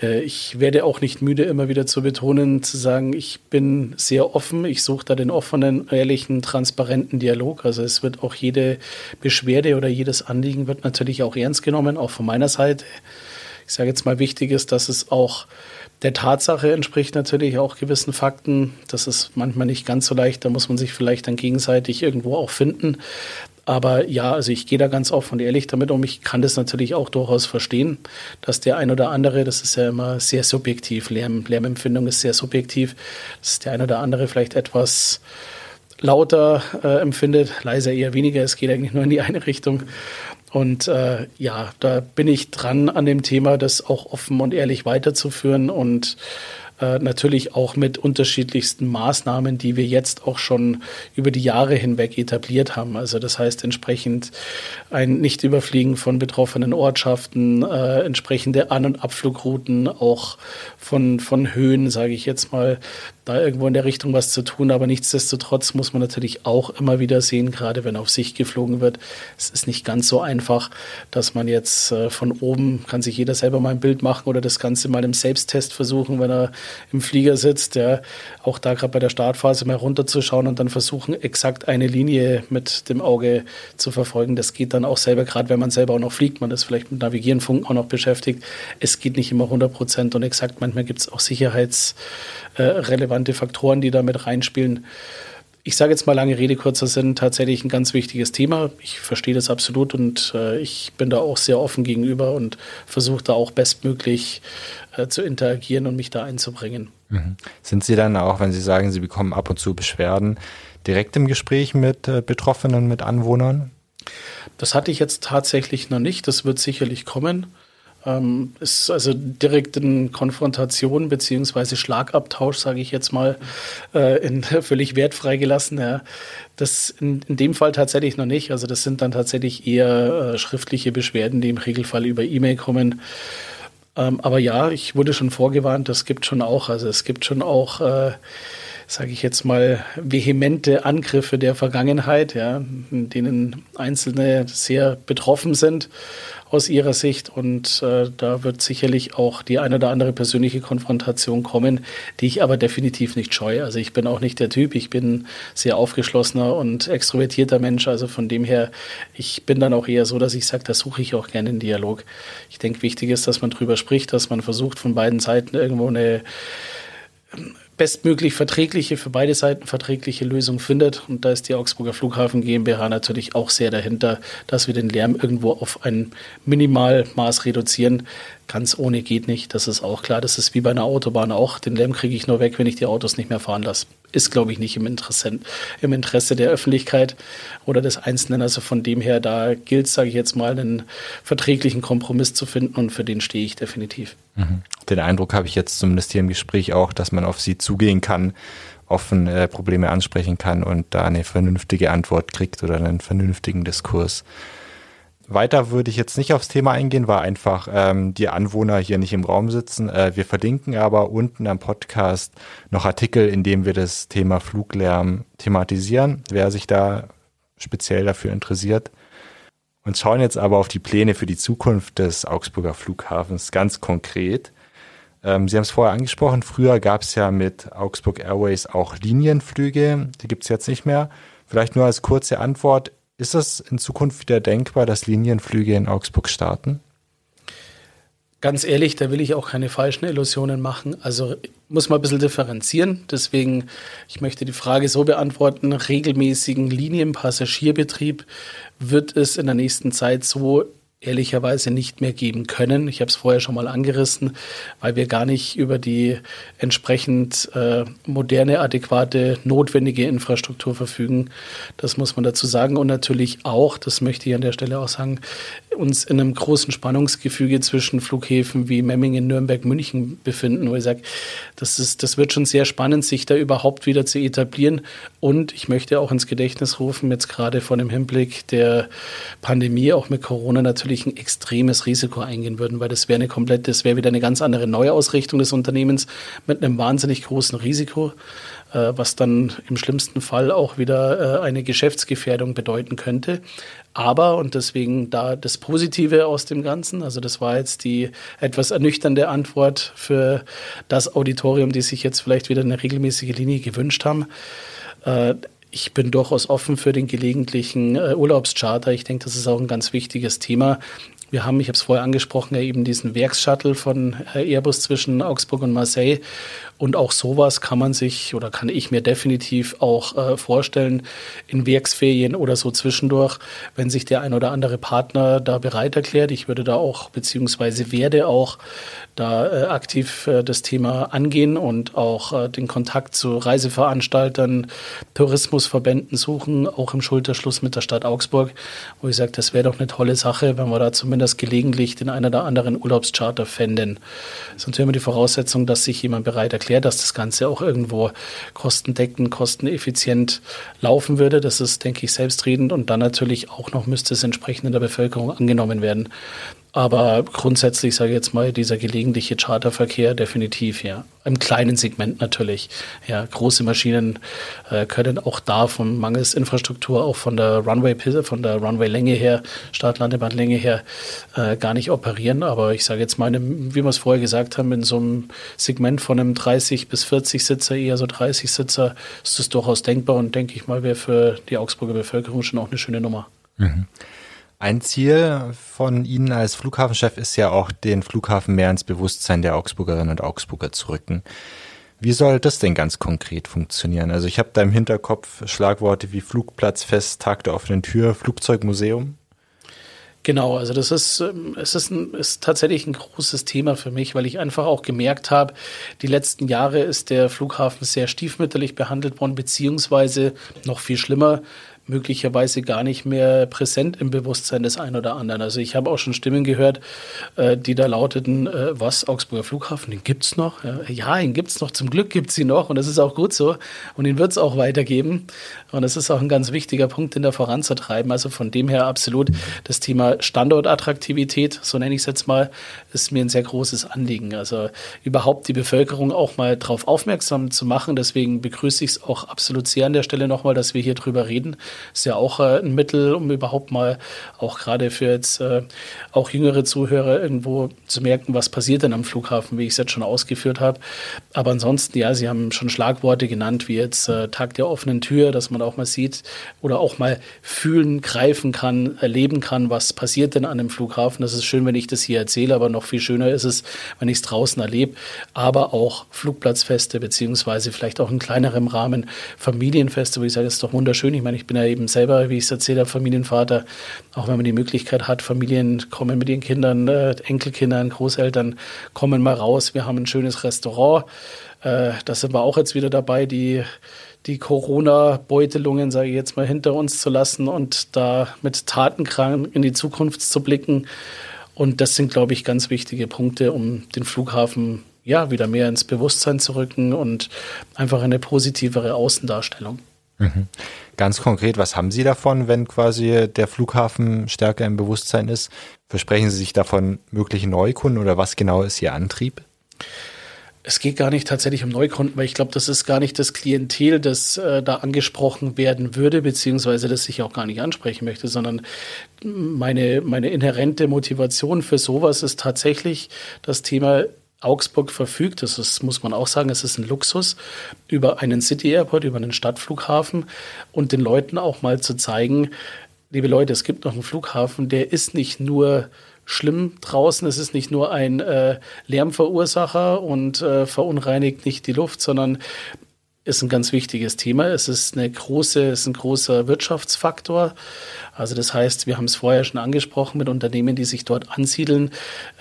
Äh, ich werde auch nicht müde, immer wieder zu betonen, zu sagen, ich bin sehr offen. Ich suche da den offenen, ehrlichen, transparenten Dialog. Also es wird auch jede Beschwerde oder jedes Anliegen wird natürlich auch ernst genommen, auch von meiner Seite. Ich sage jetzt mal, wichtig ist, dass es auch der Tatsache entspricht natürlich auch gewissen Fakten. Das ist manchmal nicht ganz so leicht. Da muss man sich vielleicht dann gegenseitig irgendwo auch finden. Aber ja, also ich gehe da ganz offen und ehrlich damit um. Ich kann das natürlich auch durchaus verstehen, dass der ein oder andere, das ist ja immer sehr subjektiv, Lärm, Lärmempfindung ist sehr subjektiv, dass der ein oder andere vielleicht etwas lauter äh, empfindet, leiser eher weniger. Es geht eigentlich nur in die eine Richtung. Und äh, ja, da bin ich dran an dem Thema, das auch offen und ehrlich weiterzuführen und äh, natürlich auch mit unterschiedlichsten Maßnahmen, die wir jetzt auch schon über die Jahre hinweg etabliert haben. Also das heißt entsprechend ein Nichtüberfliegen von betroffenen Ortschaften, äh, entsprechende An- und Abflugrouten, auch von, von Höhen, sage ich jetzt mal, da irgendwo in der Richtung was zu tun. Aber nichtsdestotrotz muss man natürlich auch immer wieder sehen, gerade wenn auf Sicht geflogen wird, es ist nicht ganz so einfach, dass man jetzt äh, von oben, kann sich jeder selber mal ein Bild machen oder das Ganze mal im Selbsttest versuchen, wenn er im Flieger sitzt, ja, auch da gerade bei der Startphase mal runterzuschauen und dann versuchen, exakt eine Linie mit dem Auge zu verfolgen. Das geht dann auch selber, gerade wenn man selber auch noch fliegt, man ist vielleicht mit Navigieren, Funken auch noch beschäftigt. Es geht nicht immer 100 Prozent und exakt. Manchmal gibt es auch sicherheitsrelevante Faktoren, die da mit reinspielen. ich sage jetzt mal lange Rede, kurzer Sinn, tatsächlich ein ganz wichtiges Thema. Ich verstehe das absolut und äh, ich bin da auch sehr offen gegenüber und versuche da auch bestmöglich äh, zu interagieren und mich da einzubringen. Mhm. Sind Sie dann auch, wenn Sie sagen, Sie bekommen ab und zu Beschwerden, direkt im Gespräch mit äh, Betroffenen, mit Anwohnern? Das hatte ich jetzt tatsächlich noch nicht. Das wird sicherlich kommen. Ähm, ist also direkt in Konfrontation beziehungsweise Schlagabtausch, sage ich jetzt mal, äh, in, völlig wertfrei gelassen. Ja. Das in, in dem Fall tatsächlich noch nicht. Also das sind dann tatsächlich eher äh, schriftliche Beschwerden, die im Regelfall über E-Mail kommen. Ähm, aber ja, ich wurde schon vorgewarnt, das gibt schon auch. Also es gibt schon auch äh, sage ich jetzt mal, vehemente Angriffe der Vergangenheit, ja, in denen Einzelne sehr betroffen sind aus ihrer Sicht. Und äh, da wird sicherlich auch die eine oder andere persönliche Konfrontation kommen, die ich aber definitiv nicht scheue. Also ich bin auch nicht der Typ, ich bin sehr aufgeschlossener und extrovertierter Mensch. Also von dem her, ich bin dann auch eher so, dass ich sage, da suche ich auch gerne einen Dialog. Ich denke, wichtig ist, dass man drüber spricht, dass man versucht, von beiden Seiten irgendwo eine bestmöglich verträgliche, für beide Seiten verträgliche Lösung findet. Und da ist die Augsburger Flughafen GmbH natürlich auch sehr dahinter, dass wir den Lärm irgendwo auf ein Minimalmaß reduzieren. Ganz ohne geht nicht, das ist auch klar. Das ist wie bei einer Autobahn auch. Den Lärm kriege ich nur weg, wenn ich die Autos nicht mehr fahren lasse ist, glaube ich, nicht im Interesse, im Interesse der Öffentlichkeit oder des Einzelnen. Also von dem her, da gilt, sage ich jetzt mal, einen verträglichen Kompromiss zu finden und für den stehe ich definitiv. Mhm. Den Eindruck habe ich jetzt zumindest hier im Gespräch auch, dass man auf sie zugehen kann, offen äh, Probleme ansprechen kann und da eine vernünftige Antwort kriegt oder einen vernünftigen Diskurs. Weiter würde ich jetzt nicht aufs Thema eingehen, weil einfach ähm, die Anwohner hier nicht im Raum sitzen. Äh, wir verlinken aber unten am Podcast noch Artikel, in dem wir das Thema Fluglärm thematisieren, wer sich da speziell dafür interessiert. Und schauen jetzt aber auf die Pläne für die Zukunft des Augsburger Flughafens ganz konkret. Ähm, Sie haben es vorher angesprochen, früher gab es ja mit Augsburg Airways auch Linienflüge, die gibt es jetzt nicht mehr. Vielleicht nur als kurze Antwort, ist es in Zukunft wieder denkbar, dass Linienflüge in Augsburg starten? Ganz ehrlich, da will ich auch keine falschen Illusionen machen. Also muss man ein bisschen differenzieren. Deswegen, ich möchte die Frage so beantworten, regelmäßigen Linienpassagierbetrieb wird es in der nächsten Zeit so ehrlicherweise nicht mehr geben können. Ich habe es vorher schon mal angerissen, weil wir gar nicht über die entsprechend äh, moderne, adäquate, notwendige Infrastruktur verfügen. Das muss man dazu sagen. Und natürlich auch, das möchte ich an der Stelle auch sagen, uns in einem großen Spannungsgefüge zwischen Flughäfen wie Memmingen, Nürnberg, München befinden, wo ich sage, das, ist, das wird schon sehr spannend, sich da überhaupt wieder zu etablieren. Und ich möchte auch ins Gedächtnis rufen, jetzt gerade vor dem Hinblick der Pandemie, auch mit Corona natürlich, natürlich ein extremes Risiko eingehen würden, weil das wäre eine komplette, das wäre wieder eine ganz andere Neuausrichtung des Unternehmens mit einem wahnsinnig großen Risiko, äh, was dann im schlimmsten Fall auch wieder äh, eine Geschäftsgefährdung bedeuten könnte. Aber, und deswegen da das Positive aus dem Ganzen, also das war jetzt die etwas ernüchternde Antwort für das Auditorium, die sich jetzt vielleicht wieder eine regelmäßige Linie gewünscht haben. Äh, ich bin durchaus offen für den gelegentlichen äh, Urlaubscharter. Ich denke, das ist auch ein ganz wichtiges Thema. Wir haben, ich habe es vorher angesprochen, ja eben diesen Werksshuttle von äh, Airbus zwischen Augsburg und Marseille. Und auch sowas kann man sich oder kann ich mir definitiv auch äh, vorstellen in Werksferien oder so zwischendurch, wenn sich der ein oder andere Partner da bereit erklärt. Ich würde da auch beziehungsweise werde auch da äh, aktiv äh, das Thema angehen und auch äh, den Kontakt zu Reiseveranstaltern, Tourismusverbänden suchen, auch im Schulterschluss mit der Stadt Augsburg, wo ich sage, das wäre doch eine tolle Sache, wenn wir da zumindest gelegentlich den einen oder anderen Urlaubscharter fänden. Ist natürlich immer die Voraussetzung, dass sich jemand bereit erklärt, dass das Ganze auch irgendwo kostendeckend, kosteneffizient laufen würde. Das ist, denke ich, selbstredend und dann natürlich auch noch müsste es entsprechend in der Bevölkerung angenommen werden. Aber grundsätzlich sage ich jetzt mal, dieser gelegentliche Charterverkehr definitiv, ja. Im kleinen Segment natürlich. Ja, große Maschinen äh, können auch da von mangels Infrastruktur, auch von der Runway, von der Runway-Länge her, Startlandebahn-Länge her, äh, gar nicht operieren. Aber ich sage jetzt mal, wie wir es vorher gesagt haben, in so einem Segment von einem 30 bis 40 Sitzer, eher so 30 Sitzer, ist das durchaus denkbar und denke ich mal, wäre für die Augsburger Bevölkerung schon auch eine schöne Nummer. Mhm. Ein Ziel von Ihnen als Flughafenchef ist ja auch, den Flughafen mehr ins Bewusstsein der Augsburgerinnen und Augsburger zu rücken. Wie soll das denn ganz konkret funktionieren? Also ich habe da im Hinterkopf Schlagworte wie Flugplatzfest, Tag der offenen Tür, Flugzeugmuseum. Genau, also das ist, ähm, es ist, ein, ist tatsächlich ein großes Thema für mich, weil ich einfach auch gemerkt habe, die letzten Jahre ist der Flughafen sehr stiefmütterlich behandelt worden, beziehungsweise noch viel schlimmer, möglicherweise gar nicht mehr präsent im Bewusstsein des einen oder anderen. Also ich habe auch schon Stimmen gehört, äh, die da lauteten, äh, was, Augsburger Flughafen, den gibt's noch? Ja, ja ihn gibt's noch, zum Glück gibt's ihn noch und das ist auch gut so und ihn wird's auch weitergeben und das ist auch ein ganz wichtiger Punkt, den da voranzutreiben. Also von dem her absolut das Thema Standortattraktivität, so nenne ich es jetzt mal, ist mir ein sehr großes Anliegen. Also überhaupt die Bevölkerung auch mal darauf aufmerksam zu machen. Deswegen begrüße ich es auch absolut sehr an der Stelle nochmal, dass wir hier drüber reden. Ist ja auch äh, ein Mittel, um überhaupt mal auch gerade für jetzt äh, auch jüngere Zuhörer irgendwo zu merken, was passiert denn am Flughafen, wie ich es jetzt schon ausgeführt habe. Aber ansonsten, ja, Sie haben schon Schlagworte genannt, wie jetzt äh, Tag der offenen Tür, dass man auch mal sieht oder auch mal fühlen, greifen kann, erleben kann, was passiert denn an einem Flughafen. Das ist schön, wenn ich das hier erzähle, aber noch viel schöner ist es, wenn ich es draußen erlebe. Aber auch Flugplatzfeste, beziehungsweise vielleicht auch in kleinerem Rahmen Familienfeste, wo ich sage, das ist doch wunderschön. Ich meine, ich bin ja eben selber, wie ich es erzählt habe, Familienvater. Auch wenn man die Möglichkeit hat, Familien kommen mit ihren Kindern, äh, Enkelkindern, Großeltern kommen mal raus. Wir haben ein schönes Restaurant. Äh, da sind wir auch jetzt wieder dabei, die die Corona-Beutelungen, sage ich jetzt mal, hinter uns zu lassen und da mit Tatenkrank in die Zukunft zu blicken. Und das sind, glaube ich, ganz wichtige Punkte, um den Flughafen ja wieder mehr ins Bewusstsein zu rücken und einfach eine positivere Außendarstellung. Mhm. Ganz konkret, was haben Sie davon, wenn quasi der Flughafen stärker im Bewusstsein ist? Versprechen Sie sich davon mögliche Neukunden oder was genau ist Ihr Antrieb? Es geht gar nicht tatsächlich um Neukunden, weil ich glaube, das ist gar nicht das Klientel, das äh, da angesprochen werden würde, beziehungsweise das ich auch gar nicht ansprechen möchte, sondern meine, meine inhärente Motivation für sowas ist tatsächlich das Thema Augsburg verfügt, das ist, muss man auch sagen, es ist ein Luxus, über einen City Airport, über einen Stadtflughafen und den Leuten auch mal zu zeigen, liebe Leute, es gibt noch einen Flughafen, der ist nicht nur schlimm draußen, es ist nicht nur ein äh, Lärmverursacher und äh, verunreinigt nicht die Luft, sondern ist ein ganz wichtiges Thema. Es ist eine große, es ist ein großer Wirtschaftsfaktor. Also das heißt, wir haben es vorher schon angesprochen mit Unternehmen, die sich dort ansiedeln,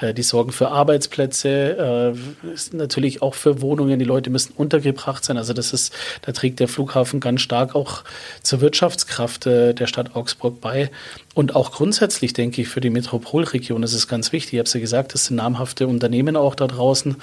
äh, die sorgen für Arbeitsplätze, äh, natürlich auch für Wohnungen. Die Leute müssen untergebracht sein. Also das ist, da trägt der Flughafen ganz stark auch zur Wirtschaftskraft äh, der Stadt Augsburg bei. Und auch grundsätzlich denke ich für die Metropolregion ist es ganz wichtig. Ich habe es ja gesagt, es sind namhafte Unternehmen auch da draußen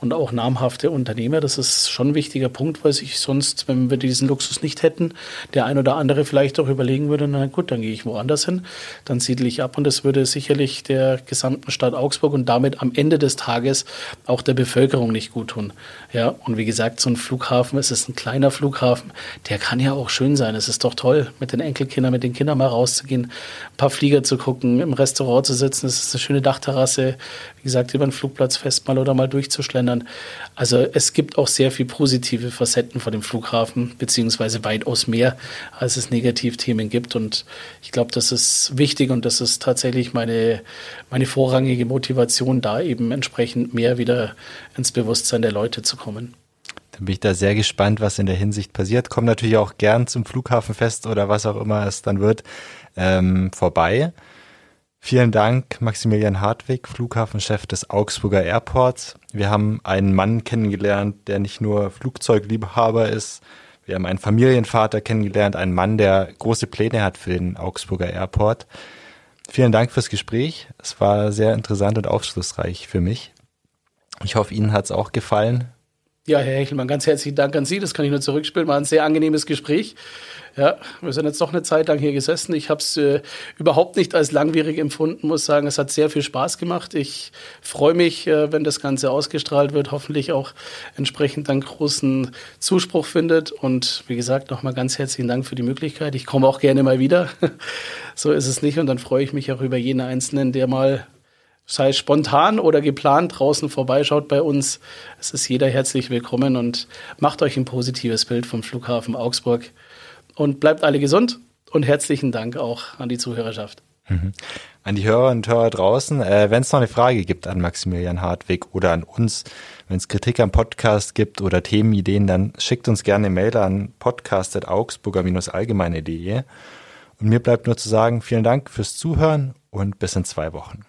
und auch namhafte Unternehmer. Das ist schon ein wichtiger Punkt, weil sich sonst, wenn wir diesen Luxus nicht hätten, der ein oder andere vielleicht auch überlegen würde, na gut, dann gehe ich woanders hin, dann siedle ich ab und das würde sicherlich der gesamten Stadt Augsburg und damit am Ende des Tages auch der Bevölkerung nicht gut tun. Ja, und wie gesagt, so ein Flughafen, es ist ein kleiner Flughafen, der kann ja auch schön sein. Es ist doch toll, mit den Enkelkindern, mit den Kindern mal rauszugehen, ein paar Flieger zu gucken, im Restaurant zu sitzen. Es ist eine schöne Dachterrasse, wie gesagt, über den Flugplatz fest mal oder mal durchzuschlendern. Also es gibt auch sehr viel positive Facetten von dem Flughafen, beziehungsweise weitaus mehr, als es Negativthemen gibt. Und ich glaube, das ist wichtig und das ist tatsächlich meine, meine vorrangige Motivation, da eben entsprechend mehr wieder ins Bewusstsein der Leute zu kommen. Dann bin ich da sehr gespannt, was in der Hinsicht passiert. Komme natürlich auch gern zum Flughafenfest oder was auch immer es dann wird, ähm, vorbei. Vielen Dank, Maximilian Hartwig, Flughafenchef des Augsburger Airports. Wir haben einen Mann kennengelernt, der nicht nur Flugzeugliebhaber ist. Wir haben einen Familienvater kennengelernt, einen Mann, der große Pläne hat für den Augsburger Airport. Vielen Dank fürs Gespräch. Es war sehr interessant und aufschlussreich für mich. Ich hoffe, Ihnen hat es auch gefallen. Ja, Herr Hechelmann, ganz herzlichen Dank an Sie. Das kann ich nur zurückspielen. War ein sehr angenehmes Gespräch. Ja, wir sind jetzt doch eine Zeit lang hier gesessen. Ich habe es äh, überhaupt nicht als langwierig empfunden, muss sagen. Es hat sehr viel Spaß gemacht. Ich freue mich, äh, wenn das Ganze ausgestrahlt wird, hoffentlich auch entsprechend dann großen Zuspruch findet. Und wie gesagt, nochmal ganz herzlichen Dank für die Möglichkeit. Ich komme auch gerne mal wieder. so ist es nicht. Und dann freue ich mich auch über jeden Einzelnen, der mal sei es spontan oder geplant draußen vorbeischaut bei uns. Es ist jeder herzlich willkommen und macht euch ein positives Bild vom Flughafen Augsburg und bleibt alle gesund und herzlichen Dank auch an die Zuhörerschaft. Mhm. An die Hörer und Hörer draußen, äh, wenn es noch eine Frage gibt an Maximilian Hartwig oder an uns, wenn es Kritik am Podcast gibt oder Themenideen, dann schickt uns gerne eine Mail an podcast.augsburger-allgemeine.de. Und mir bleibt nur zu sagen, vielen Dank fürs Zuhören und bis in zwei Wochen.